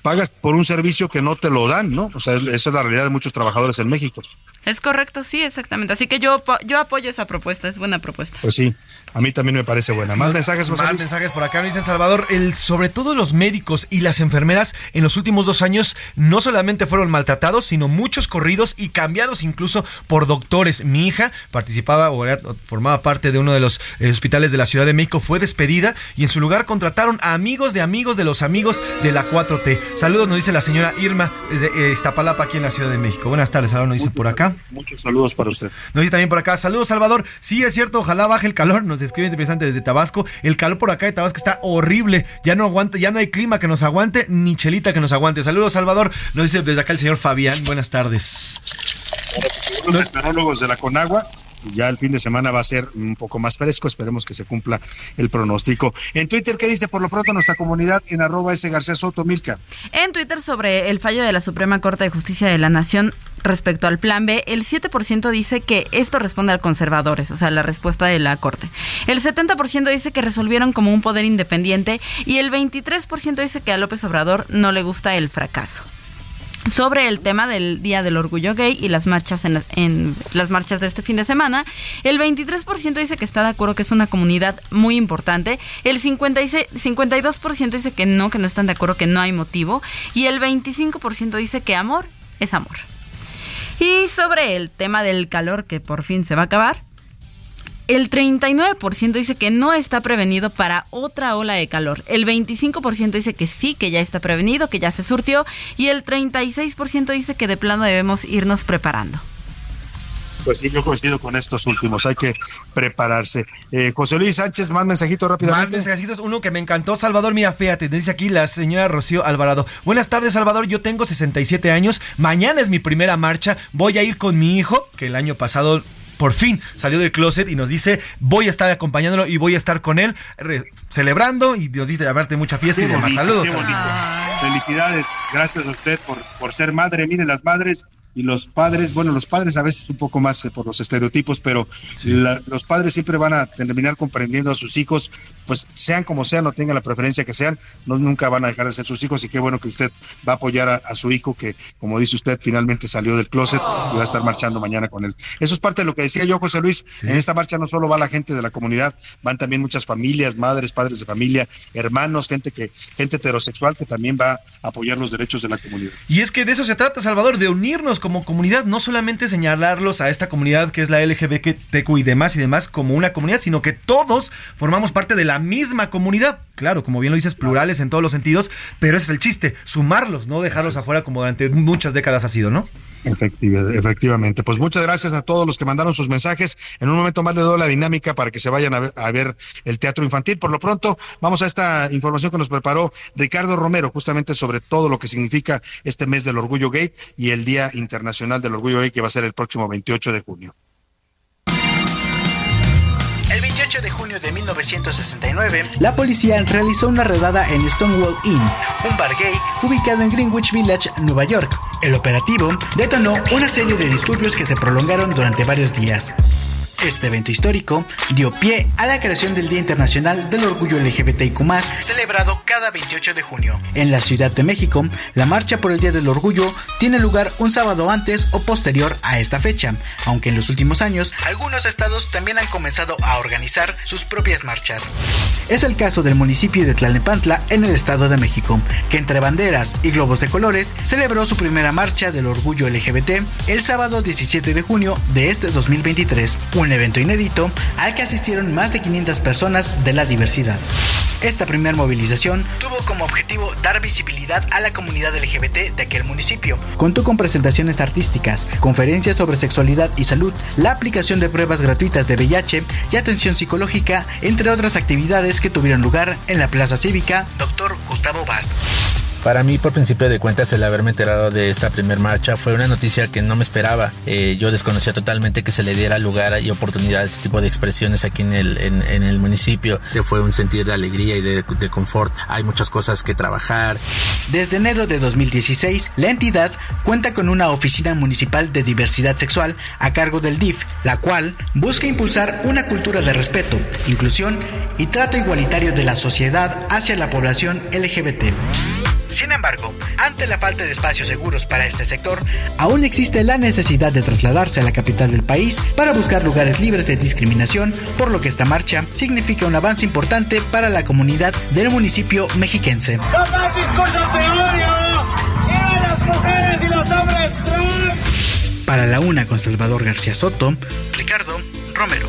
pagas por un servicio que no te lo dan, ¿no? O sea, esa es la realidad de muchos trabajadores en México. Es correcto, sí, exactamente. Así que yo, yo apoyo esa propuesta, es buena propuesta. Pues sí, a mí también me parece buena. Más mensajes, José Más mensajes por acá, me dicen Salvador. El, sobre todo los médicos y las enfermeras en los últimos dos años no solamente fueron maltratados, sino muchos corridos y cambiados incluso por doctores. Mi hija participaba o formaba parte de uno de los eh, hospitales de la Ciudad de México, fue despedida y en su lugar contrataron a amigos de amigos de los amigos de la 4T. Saludos, nos dice la señora Irma desde eh, Iztapalapa, aquí en la Ciudad de México. Buenas tardes, Salvador, nos dice por acá. Muchos saludos para usted. Nos dice también por acá, saludos Salvador. Sí, es cierto, ojalá baje el calor. Nos escribe interesante desde Tabasco. El calor por acá de Tabasco está horrible. Ya no aguanta, ya no hay clima que nos aguante, ni chelita que nos aguante. Saludos Salvador. Nos dice desde acá el señor Fabián. Buenas tardes. Los meteorólogos de la Conagua ya el fin de semana va a ser un poco más fresco, esperemos que se cumpla el pronóstico. En Twitter, ¿qué dice por lo pronto nuestra comunidad en arroba ese García Soto Milka? En Twitter sobre el fallo de la Suprema Corte de Justicia de la Nación respecto al plan B, el 7% dice que esto responde a conservadores, o sea, la respuesta de la Corte. El 70% dice que resolvieron como un poder independiente y el 23% dice que a López Obrador no le gusta el fracaso sobre el tema del Día del Orgullo Gay y las marchas en, las marchas de este fin de semana. El 23% dice que está de acuerdo que es una comunidad muy importante. El 56, 52% dice que no, que no están de acuerdo, que no hay motivo. Y el 25% dice que amor es amor. Y sobre el tema del calor que por fin se va a acabar, el 39% dice que no está prevenido para otra ola de calor. El 25% dice que sí, que ya está prevenido, que ya se surtió. Y el 36% dice que de plano debemos irnos preparando. Pues sí, yo coincido con estos últimos, hay que prepararse. Eh, José Luis Sánchez, más mensajitos rápidamente. Más mensajitos, uno que me encantó, Salvador, mira, fíjate, dice aquí la señora Rocío Alvarado. Buenas tardes, Salvador, yo tengo 67 años, mañana es mi primera marcha, voy a ir con mi hijo, que el año pasado por fin salió del closet y nos dice, voy a estar acompañándolo y voy a estar con él celebrando y nos dice, llamarte mucha fiesta y demás. Saludos. Felicidades, gracias a usted por, por ser madre. Miren, las madres y los padres, bueno, los padres a veces un poco más eh, por los estereotipos, pero los padres siempre van a terminar comprendiendo a sus hijos, pues sean como sean, no tengan la preferencia que sean, no, nunca van a dejar de ser sus hijos y qué bueno que usted va a apoyar a, su hijo que, como dice usted, finalmente salió del closet y va a estar marchando mañana con él. Eso es parte de lo que decía yo, José Luis, en esta marcha no solo va la gente de la comunidad, van también muchas familias, madres, padres de familia, hermanos, gente que, gente heterosexual que también va a apoyar los derechos de la comunidad. Y es que de eso se trata, Salvador, de unirnos como comunidad, no solamente señalarlos a esta comunidad que es la LGBTQ y demás y demás como una comunidad, sino que todos formamos parte de la misma comunidad. Claro, como bien lo dices, plurales en todos los sentidos, pero ese es el chiste, sumarlos, no dejarlos afuera como durante muchas décadas ha sido, ¿no? efectivamente. Pues muchas gracias a todos los que mandaron sus mensajes. En un momento más le doy la dinámica para que se vayan a ver, a ver, el teatro infantil. Por lo pronto, vamos a esta información que nos preparó Ricardo Romero, justamente sobre todo lo que significa este mes del orgullo gay y el Día Internacional del Orgullo Gay, que va a ser el próximo 28 de junio. El 28 de junio de 1969, la policía realizó una redada en Stonewall Inn, un bar gay ubicado en Greenwich Village, Nueva York. El operativo detonó una serie de disturbios que se prolongaron durante varios días. Este evento histórico dio pie a la creación del Día Internacional del Orgullo LGBTIQ+, celebrado cada 28 de junio. En la Ciudad de México, la marcha por el Día del Orgullo tiene lugar un sábado antes o posterior a esta fecha, aunque en los últimos años algunos estados también han comenzado a organizar sus propias marchas. Es el caso del municipio de Tlalnepantla en el Estado de México, que entre banderas y globos de colores celebró su primera marcha del orgullo LGBT el sábado 17 de junio de este 2023, un evento inédito al que asistieron más de 500 personas de la diversidad. Esta primera movilización tuvo como objetivo dar visibilidad a la comunidad LGBT de aquel municipio. Contó con presentaciones artísticas, conferencias sobre sexualidad y salud, la aplicación de pruebas gratuitas de VIH y atención psicológica, entre otras actividades que tuvieron lugar en la Plaza Cívica Dr. Gustavo Vaz. Para mí, por principio de cuentas, el haberme enterado de esta primer marcha fue una noticia que no me esperaba. Eh, yo desconocía totalmente que se le diera lugar y oportunidad a este tipo de expresiones aquí en el, en, el municipio. Fue un sentir de alegría y de, de confort. Hay muchas cosas que trabajar. Desde enero de 2016, la entidad cuenta con una oficina municipal de diversidad sexual a cargo del DIF, la cual busca impulsar una cultura de respeto, inclusión y trato igualitario de la sociedad hacia la población LGBT. Sin embargo, ante la falta de espacios seguros para este sector, aún existe la necesidad de trasladarse a la capital del país para buscar lugares libres de discriminación, por lo que esta marcha significa un avance importante para la comunidad del municipio mexiquense. Para la una con Salvador García Soto, Ricardo Romero.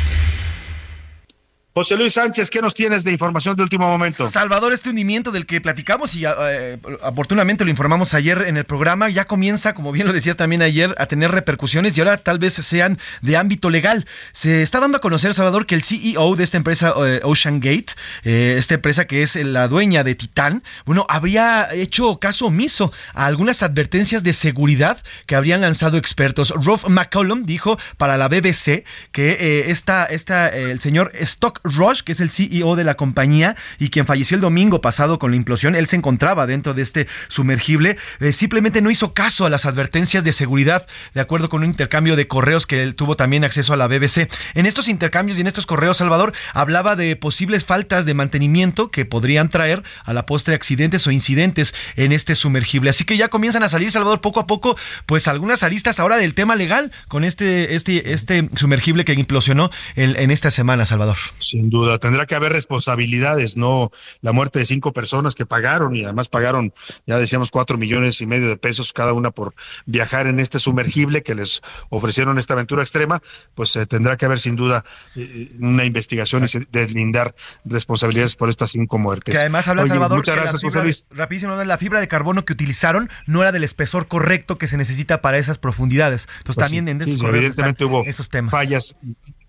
José Luis Sánchez, ¿qué nos tienes de información de último momento? Salvador, este hundimiento del que platicamos y eh, oportunamente lo informamos ayer en el programa, ya comienza, como bien lo decías también ayer, a tener repercusiones y ahora tal vez sean de ámbito legal. Se está dando a conocer, Salvador, que el CEO de esta empresa eh, Ocean Gate, eh, esta empresa que es la dueña de Titán, bueno, habría hecho caso omiso a algunas advertencias de seguridad que habrían lanzado expertos. Rolf McCollum dijo para la BBC que esta, esta, el señor Stock Rush, que es el CEO de la compañía y quien falleció el domingo pasado con la implosión, él se encontraba dentro de este sumergible, eh, simplemente no hizo caso a las advertencias de seguridad, de acuerdo con un intercambio de correos que él tuvo también acceso a la BBC. En estos intercambios y en estos correos, Salvador hablaba de posibles faltas de mantenimiento que podrían traer a la postre accidentes o incidentes en este sumergible. Así que ya comienzan a salir, Salvador, poco a poco, pues algunas aristas ahora del tema legal con este, este, este sumergible que implosionó en, en esta semana, Salvador. Sin duda, tendrá que haber responsabilidades, no la muerte de cinco personas que pagaron y además pagaron, ya decíamos, cuatro millones y medio de pesos cada una por viajar en este sumergible que les ofrecieron esta aventura extrema, pues eh, tendrá que haber sin duda eh, una investigación y deslindar responsabilidades por estas cinco muertes. Que además habla Salvador, muchas gracias, José Luis. Rapidísimo, la fibra de carbono que utilizaron no era del espesor correcto que se necesita para esas profundidades. Entonces pues también en estos evidentemente hubo esos temas. fallas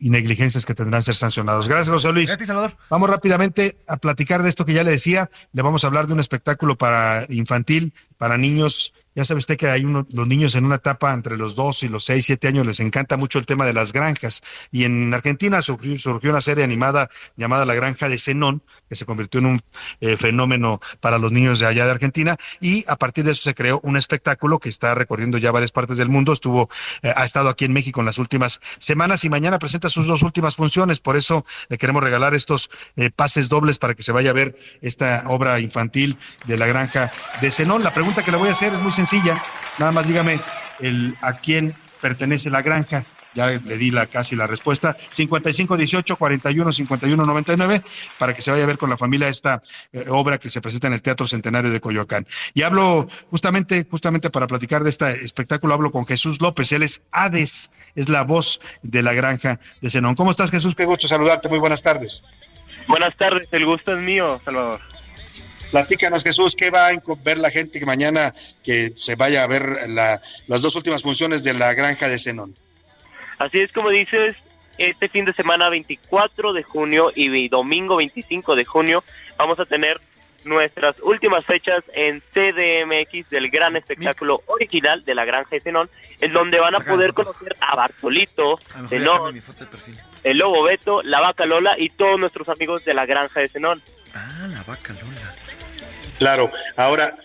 y negligencias que tendrán que ser sancionados. Gracias, José Luis. Salvador. Vamos rápidamente a platicar de esto que ya le decía. Le vamos a hablar de un espectáculo para infantil, para niños ya sabe usted que hay uno, los niños en una etapa entre los dos y los seis, siete años les encanta mucho el tema de las granjas. Y en Argentina surgió, una serie animada llamada La Granja de Zenón, que se convirtió en un eh, fenómeno para los niños de allá de Argentina. Y a partir de eso se creó un espectáculo que está recorriendo ya varias partes del mundo. Estuvo, eh, ha estado aquí en México en las últimas semanas y mañana presenta sus dos últimas funciones. Por eso le queremos regalar estos eh, pases dobles para que se vaya a ver esta obra infantil de La Granja de Zenón. La pregunta que le voy a hacer es muy sencilla sencilla. Nada más dígame el, a quién pertenece la granja. Ya le di la, casi la respuesta. 55 18 41 51 99 para que se vaya a ver con la familia esta eh, obra que se presenta en el Teatro Centenario de Coyoacán. Y hablo justamente, justamente para platicar de este espectáculo, hablo con Jesús López. Él es Hades, es la voz de la granja de Zenón. ¿Cómo estás, Jesús? Qué gusto saludarte. Muy buenas tardes. Buenas tardes, el gusto es mío, Salvador. Platícanos, Jesús, ¿qué va a ver la gente que mañana que se vaya a ver las dos últimas funciones de la granja de Zenón? Así es como dices, este fin de semana 24 de junio y domingo 25 de junio vamos a tener nuestras últimas fechas en CDMX del gran espectáculo original de la Granja de Zenón, en donde van a poder conocer a Bartolito, Zenón, el Lobo Beto, la Vaca Lola y todos nuestros amigos de la Granja de Zenón. Ah, la Vaca Lola. Claro, ahora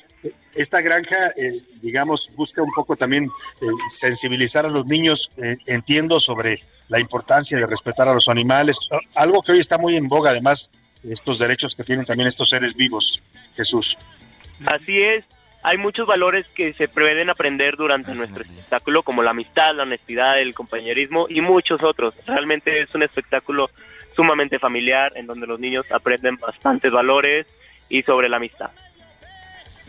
esta granja, eh, digamos, busca un poco también eh, sensibilizar a los niños, eh, entiendo, sobre la importancia de respetar a los animales, algo que hoy está muy en boga, además, estos derechos que tienen también estos seres vivos, Jesús. Así es, hay muchos valores que se pueden aprender durante nuestro espectáculo, como la amistad, la honestidad, el compañerismo y muchos otros. Realmente es un espectáculo sumamente familiar en donde los niños aprenden bastantes valores y sobre la amistad.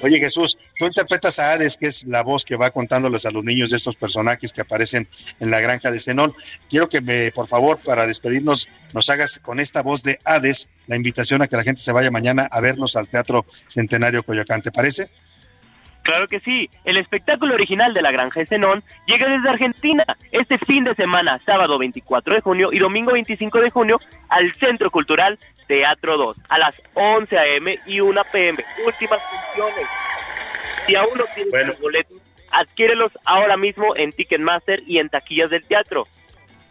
Oye Jesús, tú interpretas a Hades, que es la voz que va contándoles a los niños de estos personajes que aparecen en la granja de Zenón. Quiero que me, por favor, para despedirnos, nos hagas con esta voz de Hades la invitación a que la gente se vaya mañana a vernos al Teatro Centenario Coyoacán. ¿Te parece? Claro que sí, el espectáculo original de la Granja Zenón llega desde Argentina este fin de semana, sábado 24 de junio y domingo 25 de junio, al Centro Cultural Teatro 2, a las 11 a.m. y 1 p.m. Últimas funciones. Si aún no tienes los boletos, adquiérelos ahora mismo en Ticketmaster y en taquillas del teatro.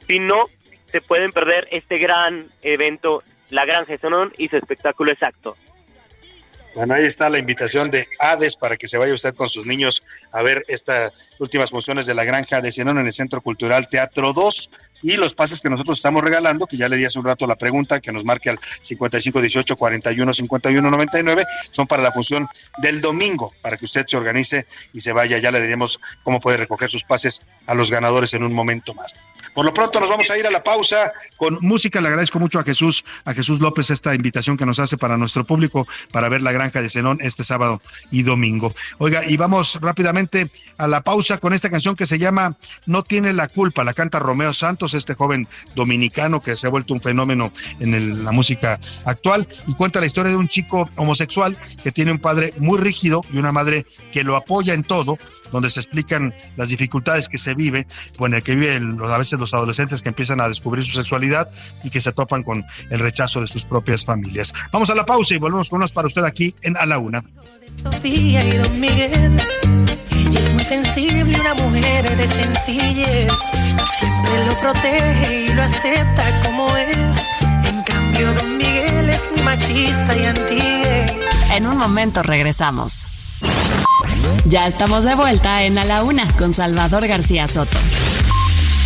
Si no, se pueden perder este gran evento, La Granja Zenón y su espectáculo exacto. Bueno, ahí está la invitación de Hades para que se vaya usted con sus niños a ver estas últimas funciones de la Granja de Zenón en el Centro Cultural Teatro 2 y los pases que nosotros estamos regalando, que ya le di hace un rato la pregunta, que nos marque al 5518 41 51 99, son para la función del domingo, para que usted se organice y se vaya. Ya le diremos cómo puede recoger sus pases a los ganadores en un momento más. Por lo pronto nos vamos a ir a la pausa con música. Le agradezco mucho a Jesús, a Jesús López esta invitación que nos hace para nuestro público para ver la granja de Zenón este sábado y domingo. Oiga, y vamos rápidamente a la pausa con esta canción que se llama No tiene la culpa. La canta Romeo Santos, este joven dominicano que se ha vuelto un fenómeno en la música actual y cuenta la historia de un chico homosexual que tiene un padre muy rígido y una madre que lo apoya en todo, donde se explican las dificultades que se vive, bueno, que viven a veces los adolescentes que empiezan a descubrir su sexualidad y que se topan con el rechazo de sus propias familias. Vamos a la pausa y volvemos con unas para usted aquí en A la Una. Sofía y Don Miguel. Ella es muy sensible, una mujer de sencillez. Siempre lo protege y lo acepta como es. En cambio, Don Miguel es muy machista y antiguo. En un momento regresamos. Ya estamos de vuelta en A la Una con Salvador García Soto.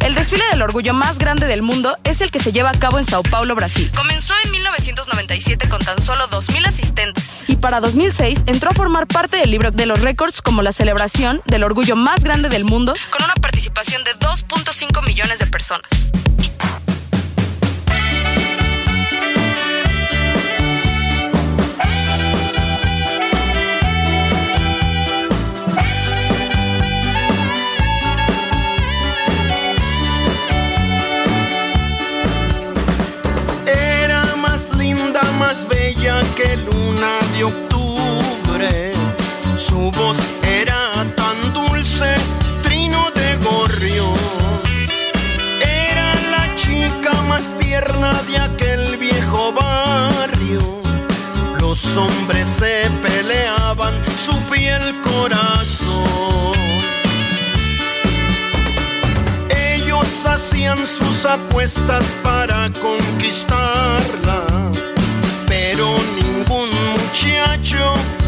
El desfile del orgullo más grande del mundo es el que se lleva a cabo en Sao Paulo, Brasil. Comenzó en 1997 con tan solo 2.000 asistentes y para 2006 entró a formar parte del libro de los récords como la celebración del orgullo más grande del mundo con una participación de 2.5 millones de personas. Que luna de octubre. Su voz era tan dulce, trino de gorrión. Era la chica más tierna de aquel viejo barrio. Los hombres se peleaban su piel corazón. Ellos hacían sus apuestas para conquistarla muchacho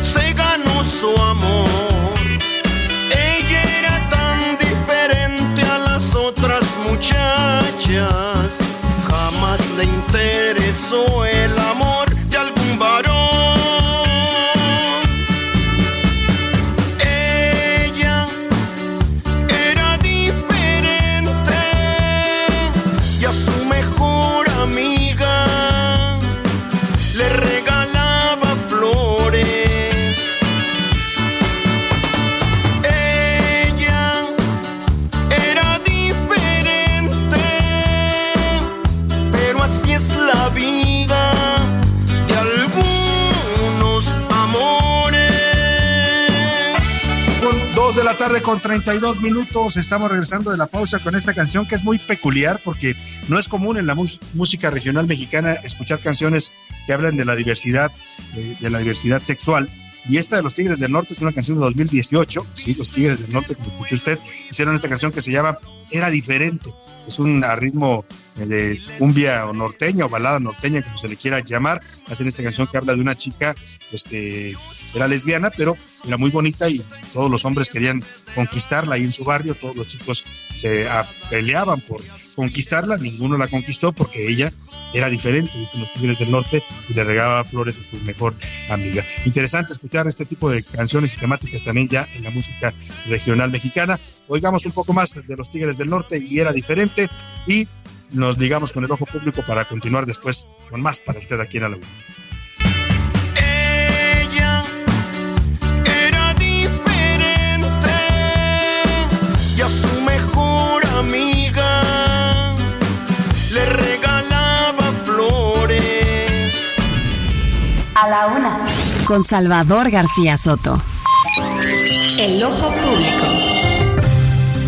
tarde con 32 minutos. Estamos regresando de la pausa con esta canción que es muy peculiar porque no es común en la música regional mexicana escuchar canciones que hablan de la diversidad, de la diversidad sexual. Y esta de los Tigres del Norte es una canción de 2018. Sí, los Tigres del Norte, como escuchó usted, hicieron esta canción que se llama Era Diferente. Es un ritmo eh, de cumbia o norteña o balada norteña, como se le quiera llamar. Hacen esta canción que habla de una chica, este, era lesbiana, pero era muy bonita y todos los hombres querían conquistarla ahí en su barrio. Todos los chicos se peleaban por conquistarla. Ninguno la conquistó porque ella era diferente, dicen los Tigres del Norte, y le regaba flores a su mejor amiga. Interesante escuchar este tipo de canciones y temáticas también ya en la música regional mexicana. Oigamos un poco más de los Tigres del Norte y era diferente y nos ligamos con el ojo público para continuar después con más para usted aquí en la Ella era diferente y a su mejor amiga le regalaba flores. A la una. Con Salvador García Soto. El ojo público.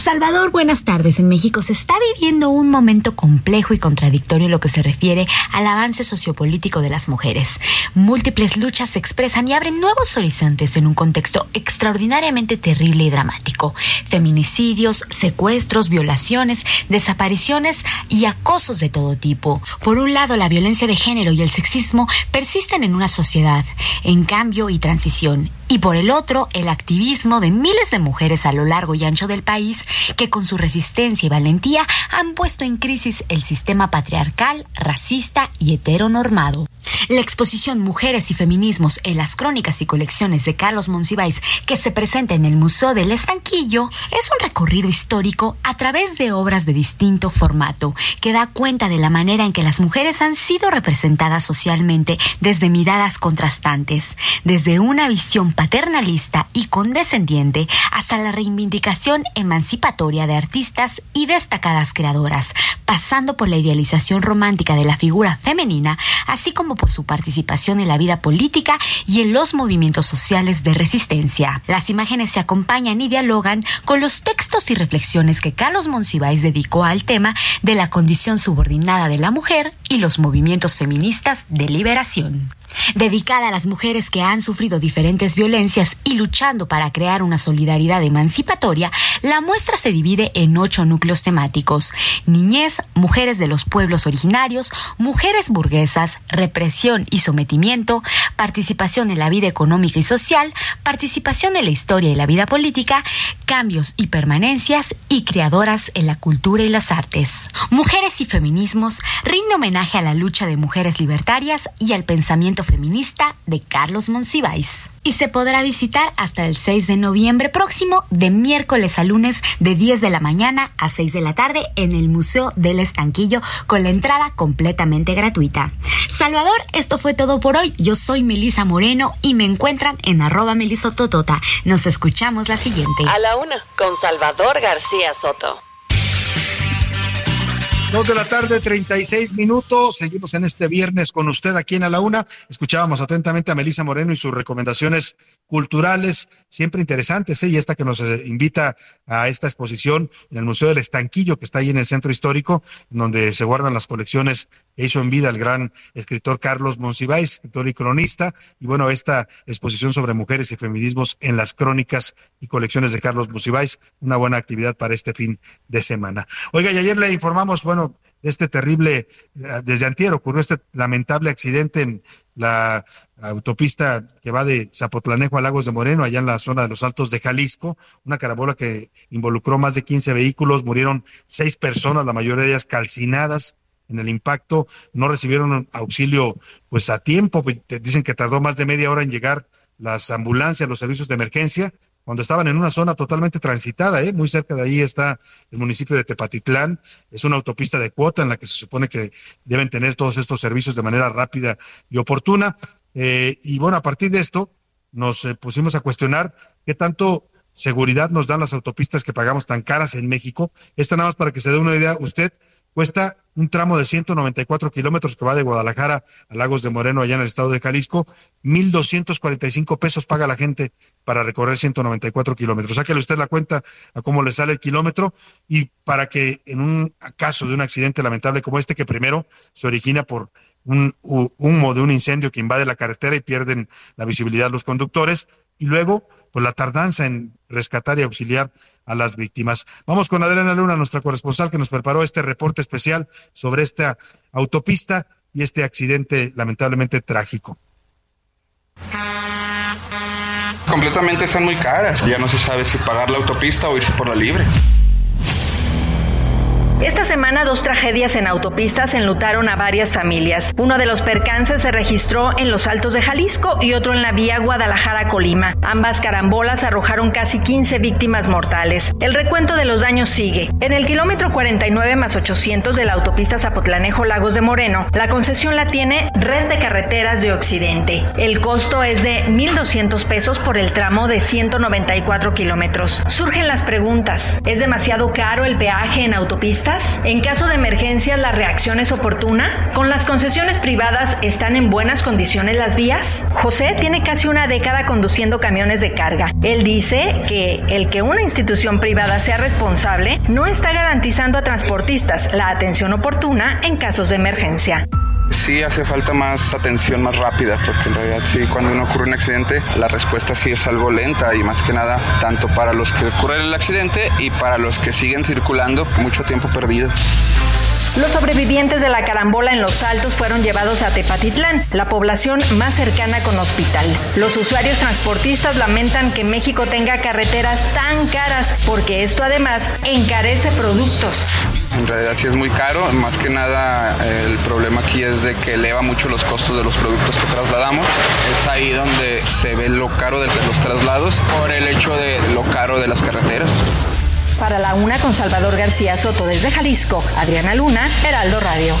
Salvador, buenas tardes. En México se está viviendo un momento complejo y contradictorio en lo que se refiere al avance sociopolítico de las mujeres. Múltiples luchas se expresan y abren nuevos horizontes en un contexto extraordinariamente terrible y dramático. Feminicidios, secuestros, violaciones, desapariciones y acosos de todo tipo. Por un lado, la violencia de género y el sexismo persisten en una sociedad en cambio y transición y por el otro el activismo de miles de mujeres a lo largo y ancho del país que con su resistencia y valentía han puesto en crisis el sistema patriarcal, racista y heteronormado. La exposición Mujeres y Feminismos en las crónicas y colecciones de Carlos Monsiváis que se presenta en el Museo del Estanquillo es un recorrido histórico a través de obras de distinto formato que da cuenta de la manera en que las mujeres han sido representadas socialmente desde miradas contrastantes, desde una visión paternalista y condescendiente hasta la reivindicación emancipatoria de artistas y destacadas creadoras, pasando por la idealización romántica de la figura femenina, así como por su participación en la vida política y en los movimientos sociales de resistencia. Las imágenes se acompañan y dialogan con los textos y reflexiones que Carlos Monsiváis dedicó al tema de la condición subordinada de la mujer y los movimientos feministas de liberación. Dedicada a las mujeres que han sufrido diferentes violencias y luchando para crear una solidaridad emancipatoria, la muestra se divide en ocho núcleos temáticos. Niñez, mujeres de los pueblos originarios, mujeres burguesas, represión y sometimiento, participación en la vida económica y social, participación en la historia y la vida política, cambios y permanencias y creadoras en la cultura y las artes. Mujeres y feminismos rinde homenaje a la lucha de mujeres libertarias y al pensamiento feminista de Carlos Monsiváis. Y se podrá visitar hasta el 6 de noviembre próximo, de miércoles a lunes, de 10 de la mañana a 6 de la tarde, en el Museo del Estanquillo, con la entrada completamente gratuita. Salvador, esto fue todo por hoy. Yo soy Melisa Moreno y me encuentran en arroba melisototota. Nos escuchamos la siguiente. A la una, con Salvador García Soto. Dos de la tarde, 36 minutos. Seguimos en este viernes con usted aquí en A la Una. Escuchábamos atentamente a Melisa Moreno y sus recomendaciones culturales, siempre interesantes, ¿eh? y esta que nos eh, invita a esta exposición en el Museo del Estanquillo, que está ahí en el centro histórico, donde se guardan las colecciones hizo en vida el gran escritor Carlos Monsiváis, escritor y cronista. Y bueno, esta exposición sobre mujeres y feminismos en las crónicas y colecciones de Carlos Monsiváis, una buena actividad para este fin de semana. Oiga, y ayer le informamos, bueno, este terrible, eh, desde antier ocurrió este lamentable accidente en la autopista que va de Zapotlanejo a Lagos de Moreno, allá en la zona de los Altos de Jalisco, una carabola que involucró más de 15 vehículos, murieron seis personas, la mayoría de ellas calcinadas en el impacto, no recibieron auxilio pues a tiempo, pues, dicen que tardó más de media hora en llegar las ambulancias, los servicios de emergencia, cuando estaban en una zona totalmente transitada, ¿eh? muy cerca de ahí está el municipio de Tepatitlán, es una autopista de cuota en la que se supone que deben tener todos estos servicios de manera rápida y oportuna. Eh, y bueno, a partir de esto nos eh, pusimos a cuestionar qué tanto seguridad nos dan las autopistas que pagamos tan caras en México. Esta nada más para que se dé una idea, usted cuesta un tramo de 194 kilómetros que va de Guadalajara a Lagos de Moreno, allá en el estado de Jalisco, 1.245 pesos paga la gente para recorrer 194 kilómetros. Sáquele usted la cuenta a cómo le sale el kilómetro y para que en un caso de un accidente lamentable como este, que primero se origina por un humo de un incendio que invade la carretera y pierden la visibilidad los conductores, y luego, pues la tardanza en rescatar y auxiliar a las víctimas. Vamos con Adriana Luna, nuestra corresponsal, que nos preparó este reporte especial sobre esta autopista y este accidente lamentablemente trágico. Completamente están muy caras. Ya no se sabe si pagar la autopista o irse por la libre. Esta semana dos tragedias en autopistas enlutaron a varias familias. Uno de los percances se registró en los Altos de Jalisco y otro en la vía Guadalajara-Colima. Ambas carambolas arrojaron casi 15 víctimas mortales. El recuento de los daños sigue. En el kilómetro 49 más 800 de la autopista Zapotlanejo Lagos de Moreno, la concesión la tiene Red de Carreteras de Occidente. El costo es de 1.200 pesos por el tramo de 194 kilómetros. Surgen las preguntas. ¿Es demasiado caro el peaje en En caso de emergencia, ¿la reacción es oportuna? ¿Con las concesiones privadas están en buenas condiciones las vías? José tiene casi una década conduciendo camiones de carga. Él dice que el que una institución privada sea responsable no está garantizando a transportistas la atención oportuna en casos de emergencia sí hace falta más atención más rápida, porque en realidad sí, cuando uno ocurre un accidente, la respuesta sí es algo lenta y más que nada, tanto para los que ocurren el accidente y para los que siguen circulando, mucho tiempo perdido. Los sobrevivientes de la carambola en Los Altos fueron llevados a Tepatitlán, la población más cercana con hospital. Los usuarios transportistas lamentan que México tenga carreteras tan caras porque esto además encarece productos. En realidad sí es muy caro, más que nada el problema aquí es de que eleva mucho los costos de los productos que trasladamos. Es ahí donde se ve lo caro de los traslados por el hecho de lo caro de las carreteras. Para la una con Salvador García Soto desde Jalisco, Adriana Luna, Heraldo Radio.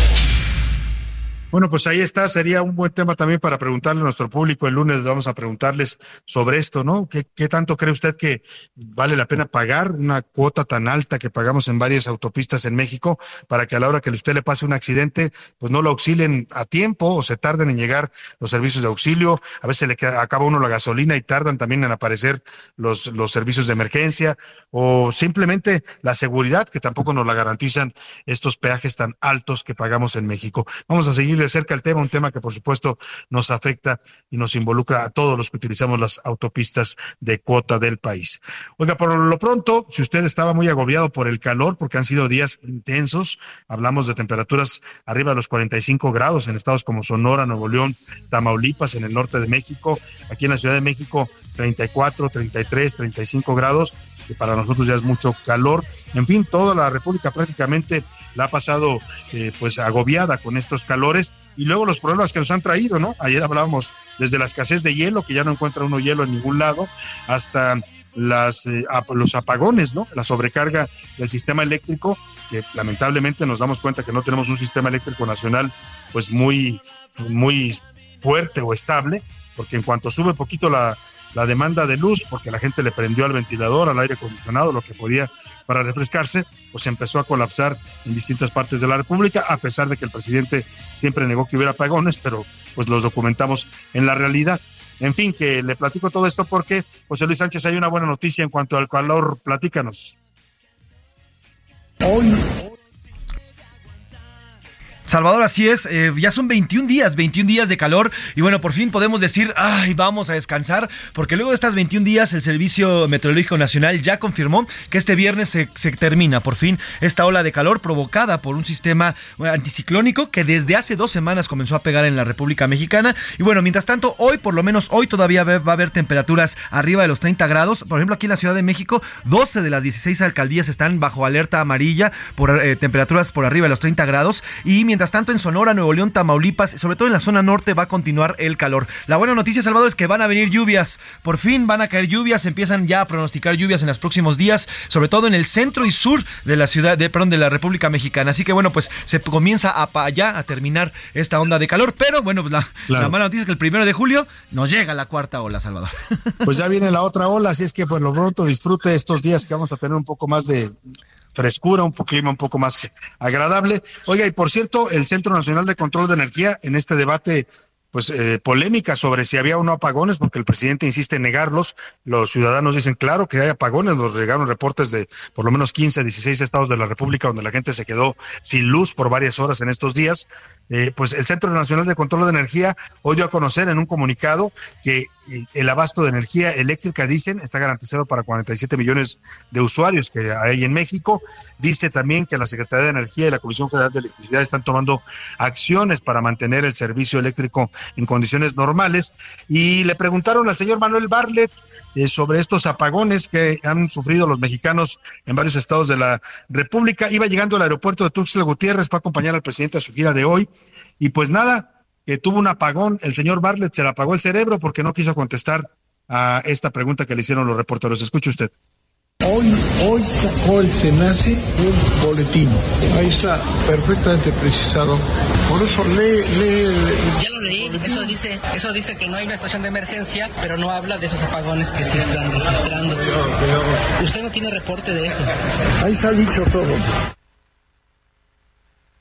Bueno, pues ahí está, sería un buen tema también para preguntarle a nuestro público. El lunes vamos a preguntarles sobre esto, ¿no? ¿Qué, ¿Qué, tanto cree usted que vale la pena pagar una cuota tan alta que pagamos en varias autopistas en México para que a la hora que usted le pase un accidente, pues no lo auxilien a tiempo o se tarden en llegar los servicios de auxilio? A veces le acaba uno la gasolina y tardan también en aparecer los servicios de emergencia o simplemente la seguridad que tampoco nos la garantizan estos peajes tan altos que pagamos en México. Vamos a seguir de cerca el tema, un tema que por supuesto nos afecta y nos involucra a todos los que utilizamos las autopistas de cuota del país. Oiga, por lo pronto, si usted estaba muy agobiado por el calor, porque han sido días intensos, hablamos de temperaturas arriba de los 45 grados en estados como Sonora, Nuevo León, Tamaulipas, en el norte de México, aquí en la Ciudad de México 34, 33, 35 grados que para nosotros ya es mucho calor. En fin, toda la República prácticamente la ha pasado eh, pues agobiada con estos calores y luego los problemas que nos han traído, ¿no? Ayer hablábamos desde la escasez de hielo, que ya no encuentra uno hielo en ningún lado, hasta eh, los apagones, ¿no? La sobrecarga del sistema eléctrico, que lamentablemente nos damos cuenta que no tenemos un sistema eléctrico nacional pues muy, muy fuerte o estable, porque en cuanto sube poquito la, la demanda de luz, porque la gente le prendió al ventilador, al aire acondicionado, lo que podía para refrescarse, pues empezó a colapsar en distintas partes de la República, a pesar de que el presidente siempre negó que hubiera apagones, pero pues los documentamos en la realidad. En fin, que le platico todo esto porque, José Luis Sánchez, hay una buena noticia en cuanto al calor, platícanos. Hoy, Salvador, así es, eh, ya son 21 días, 21 días de calor y bueno, por fin podemos decir, ay, vamos a descansar, porque luego de estas 21 días el Servicio Meteorológico Nacional ya confirmó que este viernes se, termina por fin esta ola de calor provocada por un sistema anticiclónico que desde hace dos semanas comenzó a pegar en la República Mexicana y bueno, mientras tanto, hoy por lo menos hoy todavía va a haber temperaturas arriba de los 30 grados, por ejemplo aquí en la Ciudad de México, 12 de las 16 alcaldías están bajo alerta amarilla por eh, temperaturas por arriba de los 30 grados y mientras mientras tanto en Sonora, Nuevo León, Tamaulipas, sobre todo en la zona norte va a continuar el calor. La buena noticia, Salvador, es que van a venir lluvias. Por fin van a caer lluvias, empiezan ya a pronosticar lluvias en los próximos días, sobre todo en el centro y sur de la ciudad, de, perdón, de la República Mexicana. Así que bueno, pues se comienza a, ya a terminar esta onda de calor, pero bueno, pues la, la mala noticia es que el primero de julio nos llega la cuarta ola, Salvador. Pues ya viene la otra ola, así es que por lo pronto disfrute estos días que vamos a tener un poco más de frescura, un clima un poco más agradable. Oiga, y por cierto, el Centro Nacional de Control de Energía en este debate pues eh, polémica sobre si había o no apagones, porque el presidente insiste en negarlos. Los ciudadanos dicen, claro que hay apagones, nos llegaron reportes de por lo menos 15, 16 estados de la República donde la gente se quedó sin luz por varias horas en estos días. Eh, pues el Centro Nacional de Control de Energía hoy dio a conocer en un comunicado que eh, el abasto de energía eléctrica, dicen, está garantizado para 47 millones de usuarios que hay en México. Dice también que la Secretaría de Energía y la Comisión Federal de Electricidad están tomando acciones para mantener el servicio eléctrico en condiciones normales. Y le preguntaron al señor Manuel Barlet eh, sobre estos apagones que han sufrido los mexicanos en varios estados de la República. Iba llegando al aeropuerto de Tuxtla Gutiérrez, fue acompañar al presidente a su gira de hoy. Y pues nada, que tuvo un apagón. El señor Barlet se le apagó el cerebro porque no quiso contestar a esta pregunta que le hicieron los reporteros. Escuche usted. Hoy, hoy sacó el SENACE un boletín. Ahí está perfectamente precisado. Por eso lee, lee. Ya lo leí. Eso dice, eso dice que no hay una situación de emergencia, pero no habla de esos apagones que se están registrando. Usted no tiene reporte de eso. Ahí está dicho todo.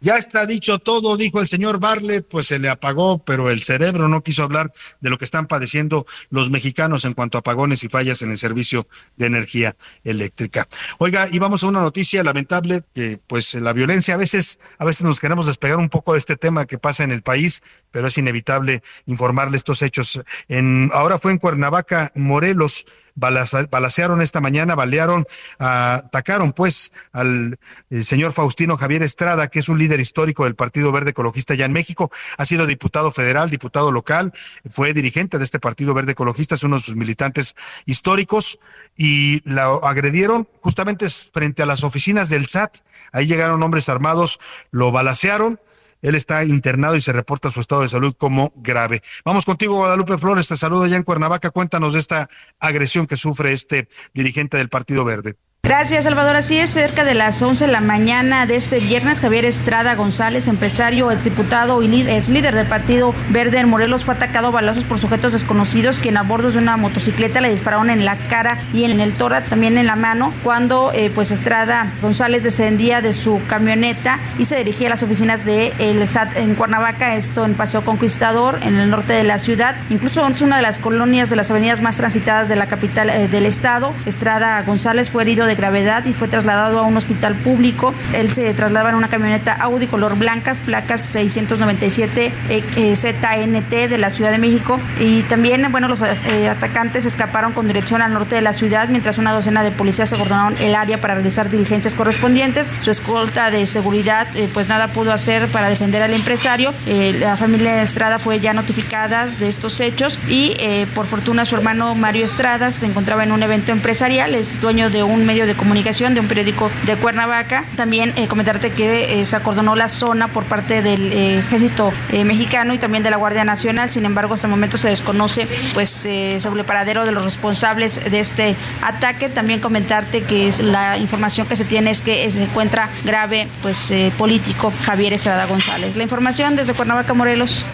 Ya está dicho todo, dijo el señor Barlet, pues se le apagó, pero el cerebro no quiso hablar de lo que están padeciendo los mexicanos en cuanto a apagones y fallas en el servicio de energía eléctrica. Oiga, y vamos a una noticia lamentable que pues la violencia a veces a veces nos queremos despegar un poco de este tema que pasa en el país, pero es inevitable informarle estos hechos. En ahora fue en Cuernavaca, Morelos, balacearon esta mañana, balearon, atacaron pues al eh, señor Faustino Javier Estrada, que es un líder líder histórico del Partido Verde Ecologista ya en México, ha sido diputado federal, diputado local, fue dirigente de este Partido Verde Ecologista, es uno de sus militantes históricos y la agredieron justamente frente a las oficinas del SAT. Ahí llegaron hombres armados, lo balacearon. Él está internado y se reporta su estado de salud como grave. Vamos contigo, Guadalupe Flores. Te saludo ya en Cuernavaca. Cuéntanos de esta agresión que sufre este dirigente del Partido Verde. Gracias, Salvador. Así es, cerca de las 11 de la mañana de este viernes, Javier Estrada González, empresario, exdiputado y líder, líder del Partido Verde en Morelos, fue atacado a balazos por sujetos desconocidos quien a bordo de una motocicleta le dispararon en la cara y en el tórax, también en la mano, cuando eh, pues Estrada González descendía de su camioneta y se dirigía a las oficinas de el SAT en Cuernavaca, esto en Paseo Conquistador, en el norte de la ciudad. Incluso es una de las colonias de las avenidas más transitadas de la capital eh, del estado. Estrada González fue herido de gravedad y fue trasladado a un hospital público. Él se trasladaba en una camioneta Audi color blancas, placas 697 eh, eh, ZNT de la Ciudad de México. Y también, bueno, los eh, atacantes escaparon con dirección al norte de la ciudad, mientras una docena de policías acordonaron el área para realizar diligencias correspondientes. Su escolta de seguridad, pues nada pudo hacer para defender al empresario. la familia Estrada fue ya notificada de estos hechos y por fortuna su hermano Mario Estrada se encontraba en un evento empresarial, es dueño de un medio de comunicación de un periódico de Cuernavaca. También eh, comentarte que eh, se acordonó la zona por parte del eh, ejército mexicano y también de la Guardia Nacional. Sin embargo, hasta el momento se desconoce pues sobre el paradero de los responsables de este ataque. También comentarte que la información que se tiene es que se encuentra grave pues político Javier Estrada González. La información desde Cuernavaca, Morelos.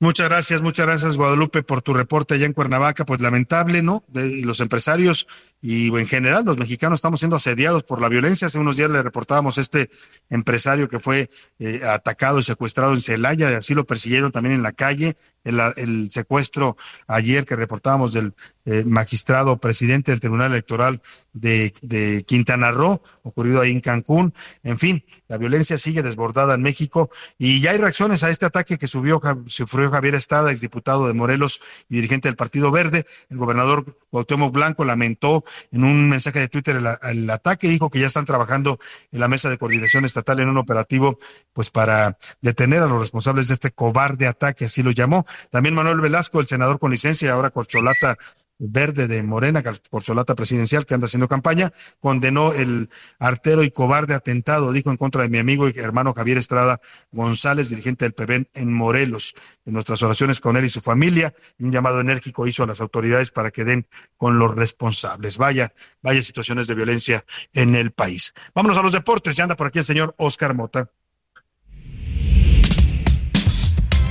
Muchas gracias, muchas gracias Guadalupe por tu reporte allá en Cuernavaca. Pues lamentable, ¿no? De los empresarios y en general los mexicanos estamos siendo asediados por la violencia. Hace unos días le reportábamos este empresario que fue eh, atacado y secuestrado en Celaya, así lo persiguieron también en la calle. El, secuestro ayer que reportábamos del eh, magistrado presidente del Tribunal Electoral de, de Quintana Roo, ocurrido ahí en Cancún. En fin, la violencia sigue desbordada en México y ya hay reacciones a este ataque que subió, sufrió Javier Estada, exdiputado de Morelos y dirigente del Partido Verde. El gobernador Cuauhtémoc Blanco lamentó en un mensaje de Twitter el, ataque, dijo que ya están trabajando en la mesa de coordinación estatal en un operativo pues para detener a los responsables de este cobarde ataque, así lo llamó. También Manuel Velasco, el senador con licencia, ahora corcholata verde de Morena, corcholata presidencial que anda haciendo campaña, condenó el artero y cobarde atentado, dijo en contra de mi amigo y hermano Javier Estrada González, dirigente del PBN en Morelos. En nuestras oraciones con él y su familia, y un llamado enérgico hizo a las autoridades para que den con los responsables. Vaya, vaya situaciones de violencia en el país. Vámonos a los deportes. Ya anda por aquí el señor Oscar Mota.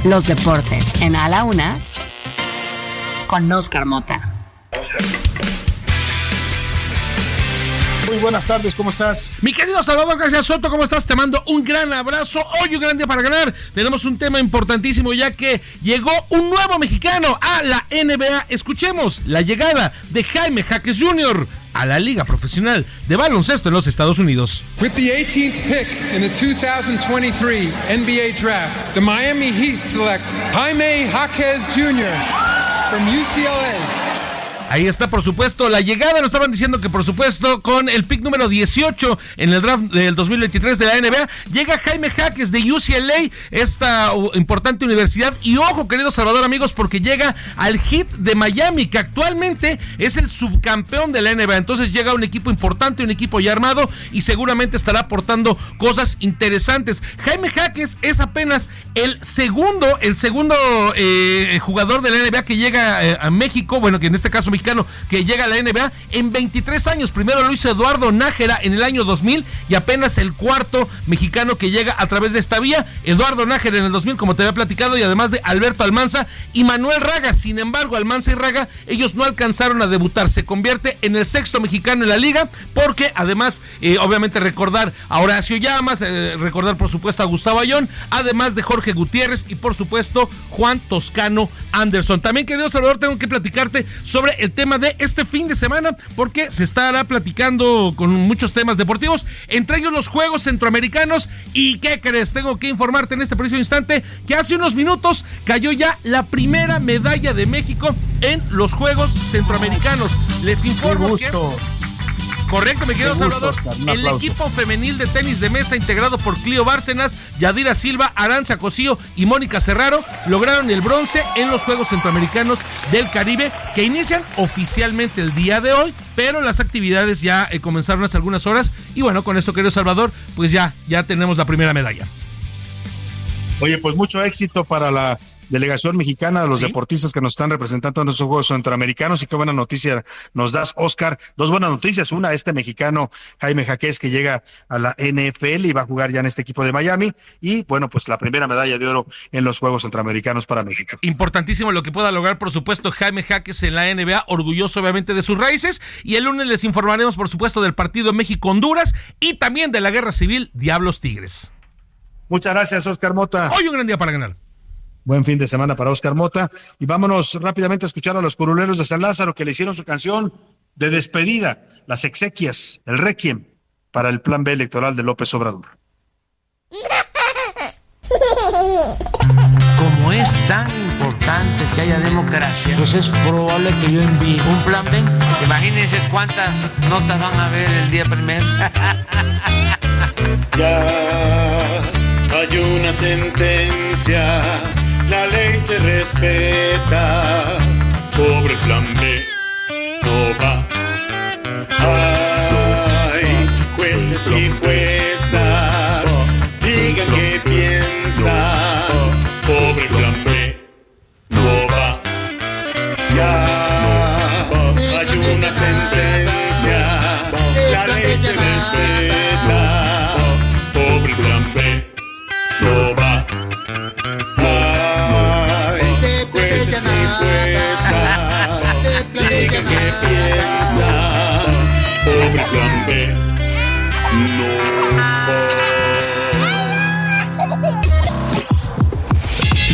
Los deportes en A la Una con Oscar Mota. Muy buenas tardes, ¿cómo estás? Mi querido Salvador García Soto, ¿cómo estás? Te mando un gran abrazo. Hoy un gran día para ganar. Tenemos un tema importantísimo ya que llegó un nuevo mexicano a la NBA. Escuchemos la llegada de Jaime Jaques Jr. a la Liga Profesional de Baloncesto en los Estados Unidos. With the 18th pick in the 2023 NBA Draft, the Miami Heat select Jaime Jaquez Jr. from UCLA. Ahí está, por supuesto, la llegada. Nos estaban diciendo que, por supuesto, con el pick número 18 en el draft del 2023 de la NBA, llega Jaime Jaques de UCLA, esta importante universidad. Y ojo, querido Salvador, amigos, porque llega al hit de Miami, que actualmente es el subcampeón de la NBA. Entonces llega un equipo importante, un equipo ya armado y seguramente estará aportando cosas interesantes. Jaime Jaques es apenas el segundo, el segundo eh, jugador de la NBA que llega eh, a México, bueno, que en este caso mexicano que llega a la NBA en 23 años. Primero lo hizo Eduardo Nájera en el año 2000 y apenas el cuarto mexicano que llega a través de esta vía. Eduardo Nájera en el 2000, como te había platicado, y además de Alberto Almanza y Manuel Raga. Sin embargo, Almanza y Raga, ellos no alcanzaron a debutar. Se convierte en el sexto mexicano en la liga porque además, eh, obviamente, recordar a Horacio Llamas, eh, recordar por supuesto a Gustavo Ayón, además de Jorge Gutiérrez y por supuesto Juan Toscano Anderson. También, querido Salvador, tengo que platicarte sobre el tema de este fin de semana porque se estará platicando con muchos temas deportivos, entre ellos los Juegos Centroamericanos. ¿Y qué crees? Tengo que informarte en este preciso instante que hace unos minutos cayó ya la primera medalla de México en los Juegos Centroamericanos. Les informo que Correcto, me quedo Salvador. el equipo femenil de tenis de mesa integrado por Clio Bárcenas, Yadira Silva, Aranza Cosío y Mónica Serraro lograron el bronce en los Juegos Centroamericanos del Caribe que inician oficialmente el día de hoy, pero las actividades ya eh, comenzaron hace algunas horas y bueno, con esto querido Salvador, pues ya ya tenemos la primera medalla. Oye, pues mucho éxito para la delegación mexicana, de los deportistas que nos están representando en estos Juegos Centroamericanos. Y qué buena noticia nos das, Oscar. Dos buenas noticias. Una, este mexicano Jaime Jaquez que llega a la NFL y va a jugar ya en este equipo de Miami. Y bueno, pues la primera medalla de oro en los Juegos Centroamericanos para México. Importantísimo lo que pueda lograr, por supuesto, Jaime Jaquez en la NBA, orgulloso obviamente de sus raíces. Y el lunes les informaremos, por supuesto, del partido México-Honduras y también de la guerra civil Diablos Tigres. Muchas gracias, Oscar Mota. Hoy un gran día para ganar. Buen fin de semana para Oscar Mota. Y vámonos rápidamente a escuchar a los curuleros de San Lázaro que le hicieron su canción de despedida, las exequias, el requiem para el plan B electoral de López Obrador. Como es tan importante que haya democracia, pues es probable que yo envíe un plan B. Imagínense cuántas notas van a haber el día primero. Ya hay una sentencia, la ley se respeta. Pobre plan B, no va. Ay, jueces y juezas, digan qué piensan. Pobre plan B, no va. Ya hay una sentencia, la ley se respeta. Piensan. Pobre plan B,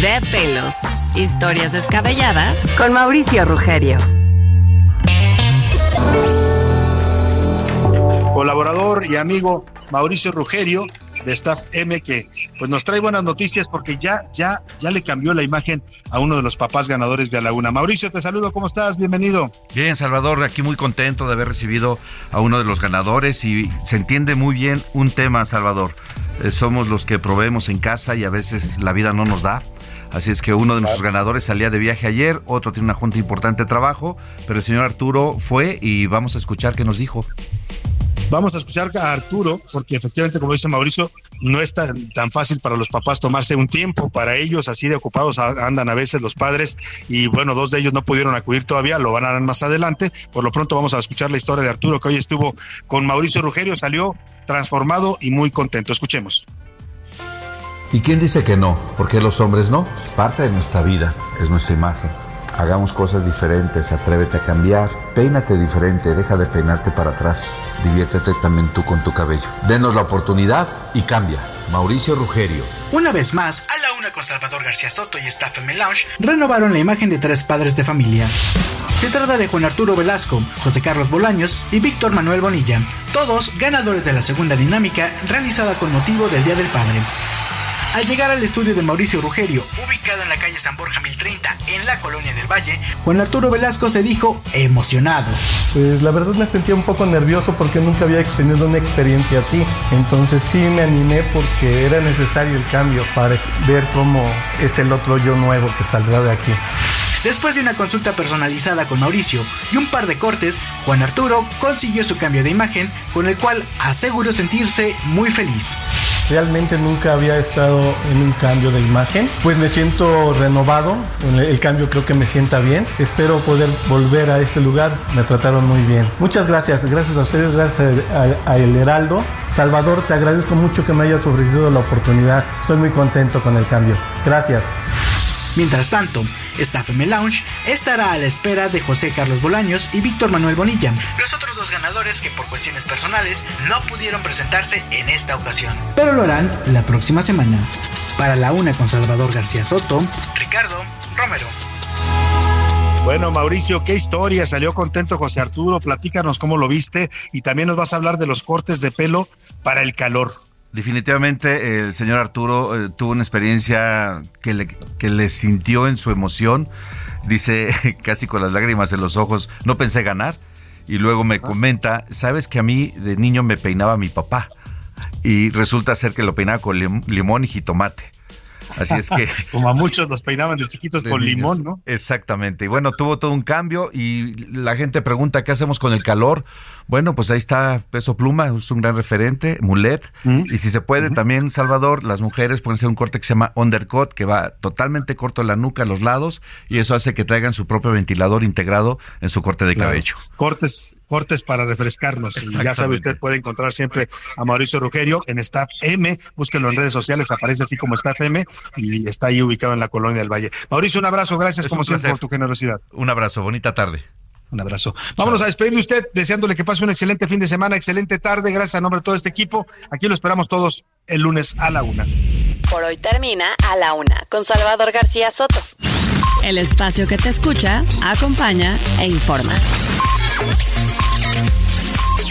De pelos. Historias descabelladas con Mauricio Rugerio. Colaborador y amigo Mauricio Rugerio de Staff M que pues nos trae buenas noticias porque ya ya ya le cambió la imagen a uno de los papás ganadores de Laguna. Mauricio, te saludo, ¿cómo estás? Bienvenido. Bien, Salvador, aquí muy contento de haber recibido a uno de los ganadores y se entiende muy bien un tema, Salvador. Eh, somos los que proveemos en casa y a veces la vida no nos da. Así es que uno de nuestros ganadores salía de viaje ayer, otro tiene una junta importante de trabajo, pero el señor Arturo fue y vamos a escuchar qué nos dijo. Vamos a escuchar a Arturo, porque efectivamente, como dice Mauricio, no es tan, fácil para los papás tomarse un tiempo. Para ellos, así de ocupados andan a veces los padres. Y bueno, dos de ellos no pudieron acudir todavía, lo van a dar más adelante. Por lo pronto, vamos a escuchar la historia de Arturo, que hoy estuvo con Mauricio Rugerio, salió transformado y muy contento. Escuchemos. ¿Y quién dice que no? ¿Por qué los hombres no? Es parte de nuestra vida, es nuestra imagen. Hagamos cosas diferentes, atrévete a cambiar, peínate diferente, deja de peinarte para atrás, diviértete también tú con tu cabello. Denos la oportunidad y cambia. Mauricio Rugerio. Una vez más, a la una con Salvador García Soto y Staff FM Lounge renovaron la imagen de tres padres de familia. Se trata de Juan Arturo Velasco, José Carlos Bolaños y Víctor Manuel Bonilla, todos ganadores de la segunda dinámica realizada con motivo del Día del Padre. Al llegar al estudio de Mauricio Rugerio, ubicado en la calle San Borja 1030, en la colonia del Valle, Juan Arturo Velasco se dijo emocionado. Pues la verdad me sentía un poco nervioso porque nunca había tenido una experiencia así. Entonces sí me animé porque era necesario el cambio para ver cómo es el otro yo nuevo que saldrá de aquí. Después de una consulta personalizada con Mauricio y un par de cortes, Juan Arturo consiguió su cambio de imagen, con el cual aseguró sentirse muy feliz. Realmente nunca había estado en un cambio de imagen. Pues me siento renovado. El cambio creo que me sienta bien. Espero poder volver a este lugar. Me trataron muy bien. Muchas gracias. Gracias a ustedes. Gracias a, a El Heraldo. Salvador, te agradezco mucho que me hayas ofrecido la oportunidad. Estoy muy contento con el cambio. Gracias. Mientras tanto, Staff M Lounge estará a la espera de José Carlos Bolaños y Víctor Manuel Bonilla, los otros dos ganadores que por cuestiones personales no pudieron presentarse en esta ocasión. Pero lo harán la próxima semana. Para la una con Salvador García Soto, Ricardo Romero. Bueno, Mauricio, qué historia. Salió contento José Arturo. Platícanos cómo lo viste y también nos vas a hablar de los cortes de pelo para el calor. Definitivamente el señor Arturo eh, tuvo una experiencia que le, que le sintió en su emoción. Dice casi con las lágrimas en los ojos, no pensé ganar. Y luego me comenta, sabes que a mí de niño me peinaba mi papá. Y resulta ser que lo peinaba con lim- limón y jitomate. Así es que... Como a muchos los peinaban de chiquitos de con niños. limón, ¿no? Exactamente. Y bueno, tuvo todo un cambio y la gente pregunta, ¿qué hacemos con el calor? Bueno, pues ahí está Peso Pluma, es un gran referente, Mulet. Y si se puede también, Salvador, las mujeres pueden hacer un corte que se llama undercut, que va totalmente corto en la nuca, a los lados, y eso hace que traigan su propio ventilador integrado en su corte de Claro. cabello. Cortes, cortes para refrescarnos. Y ya sabe usted, puede encontrar siempre a Mauricio Rugerio en Staff M. Búsquenlo en redes sociales, aparece así como Staff M y está ahí ubicado en la colonia del Valle. Mauricio, un abrazo, gracias Es como siempre placer. por tu generosidad. Un abrazo, bonita tarde. Un abrazo. Vámonos a despedir de usted, deseándole que pase un excelente fin de semana, excelente tarde. Gracias a nombre de todo este equipo. Aquí lo esperamos todos el lunes a la una. Por hoy termina A la Una con Salvador García Soto. El espacio que te escucha, acompaña e informa.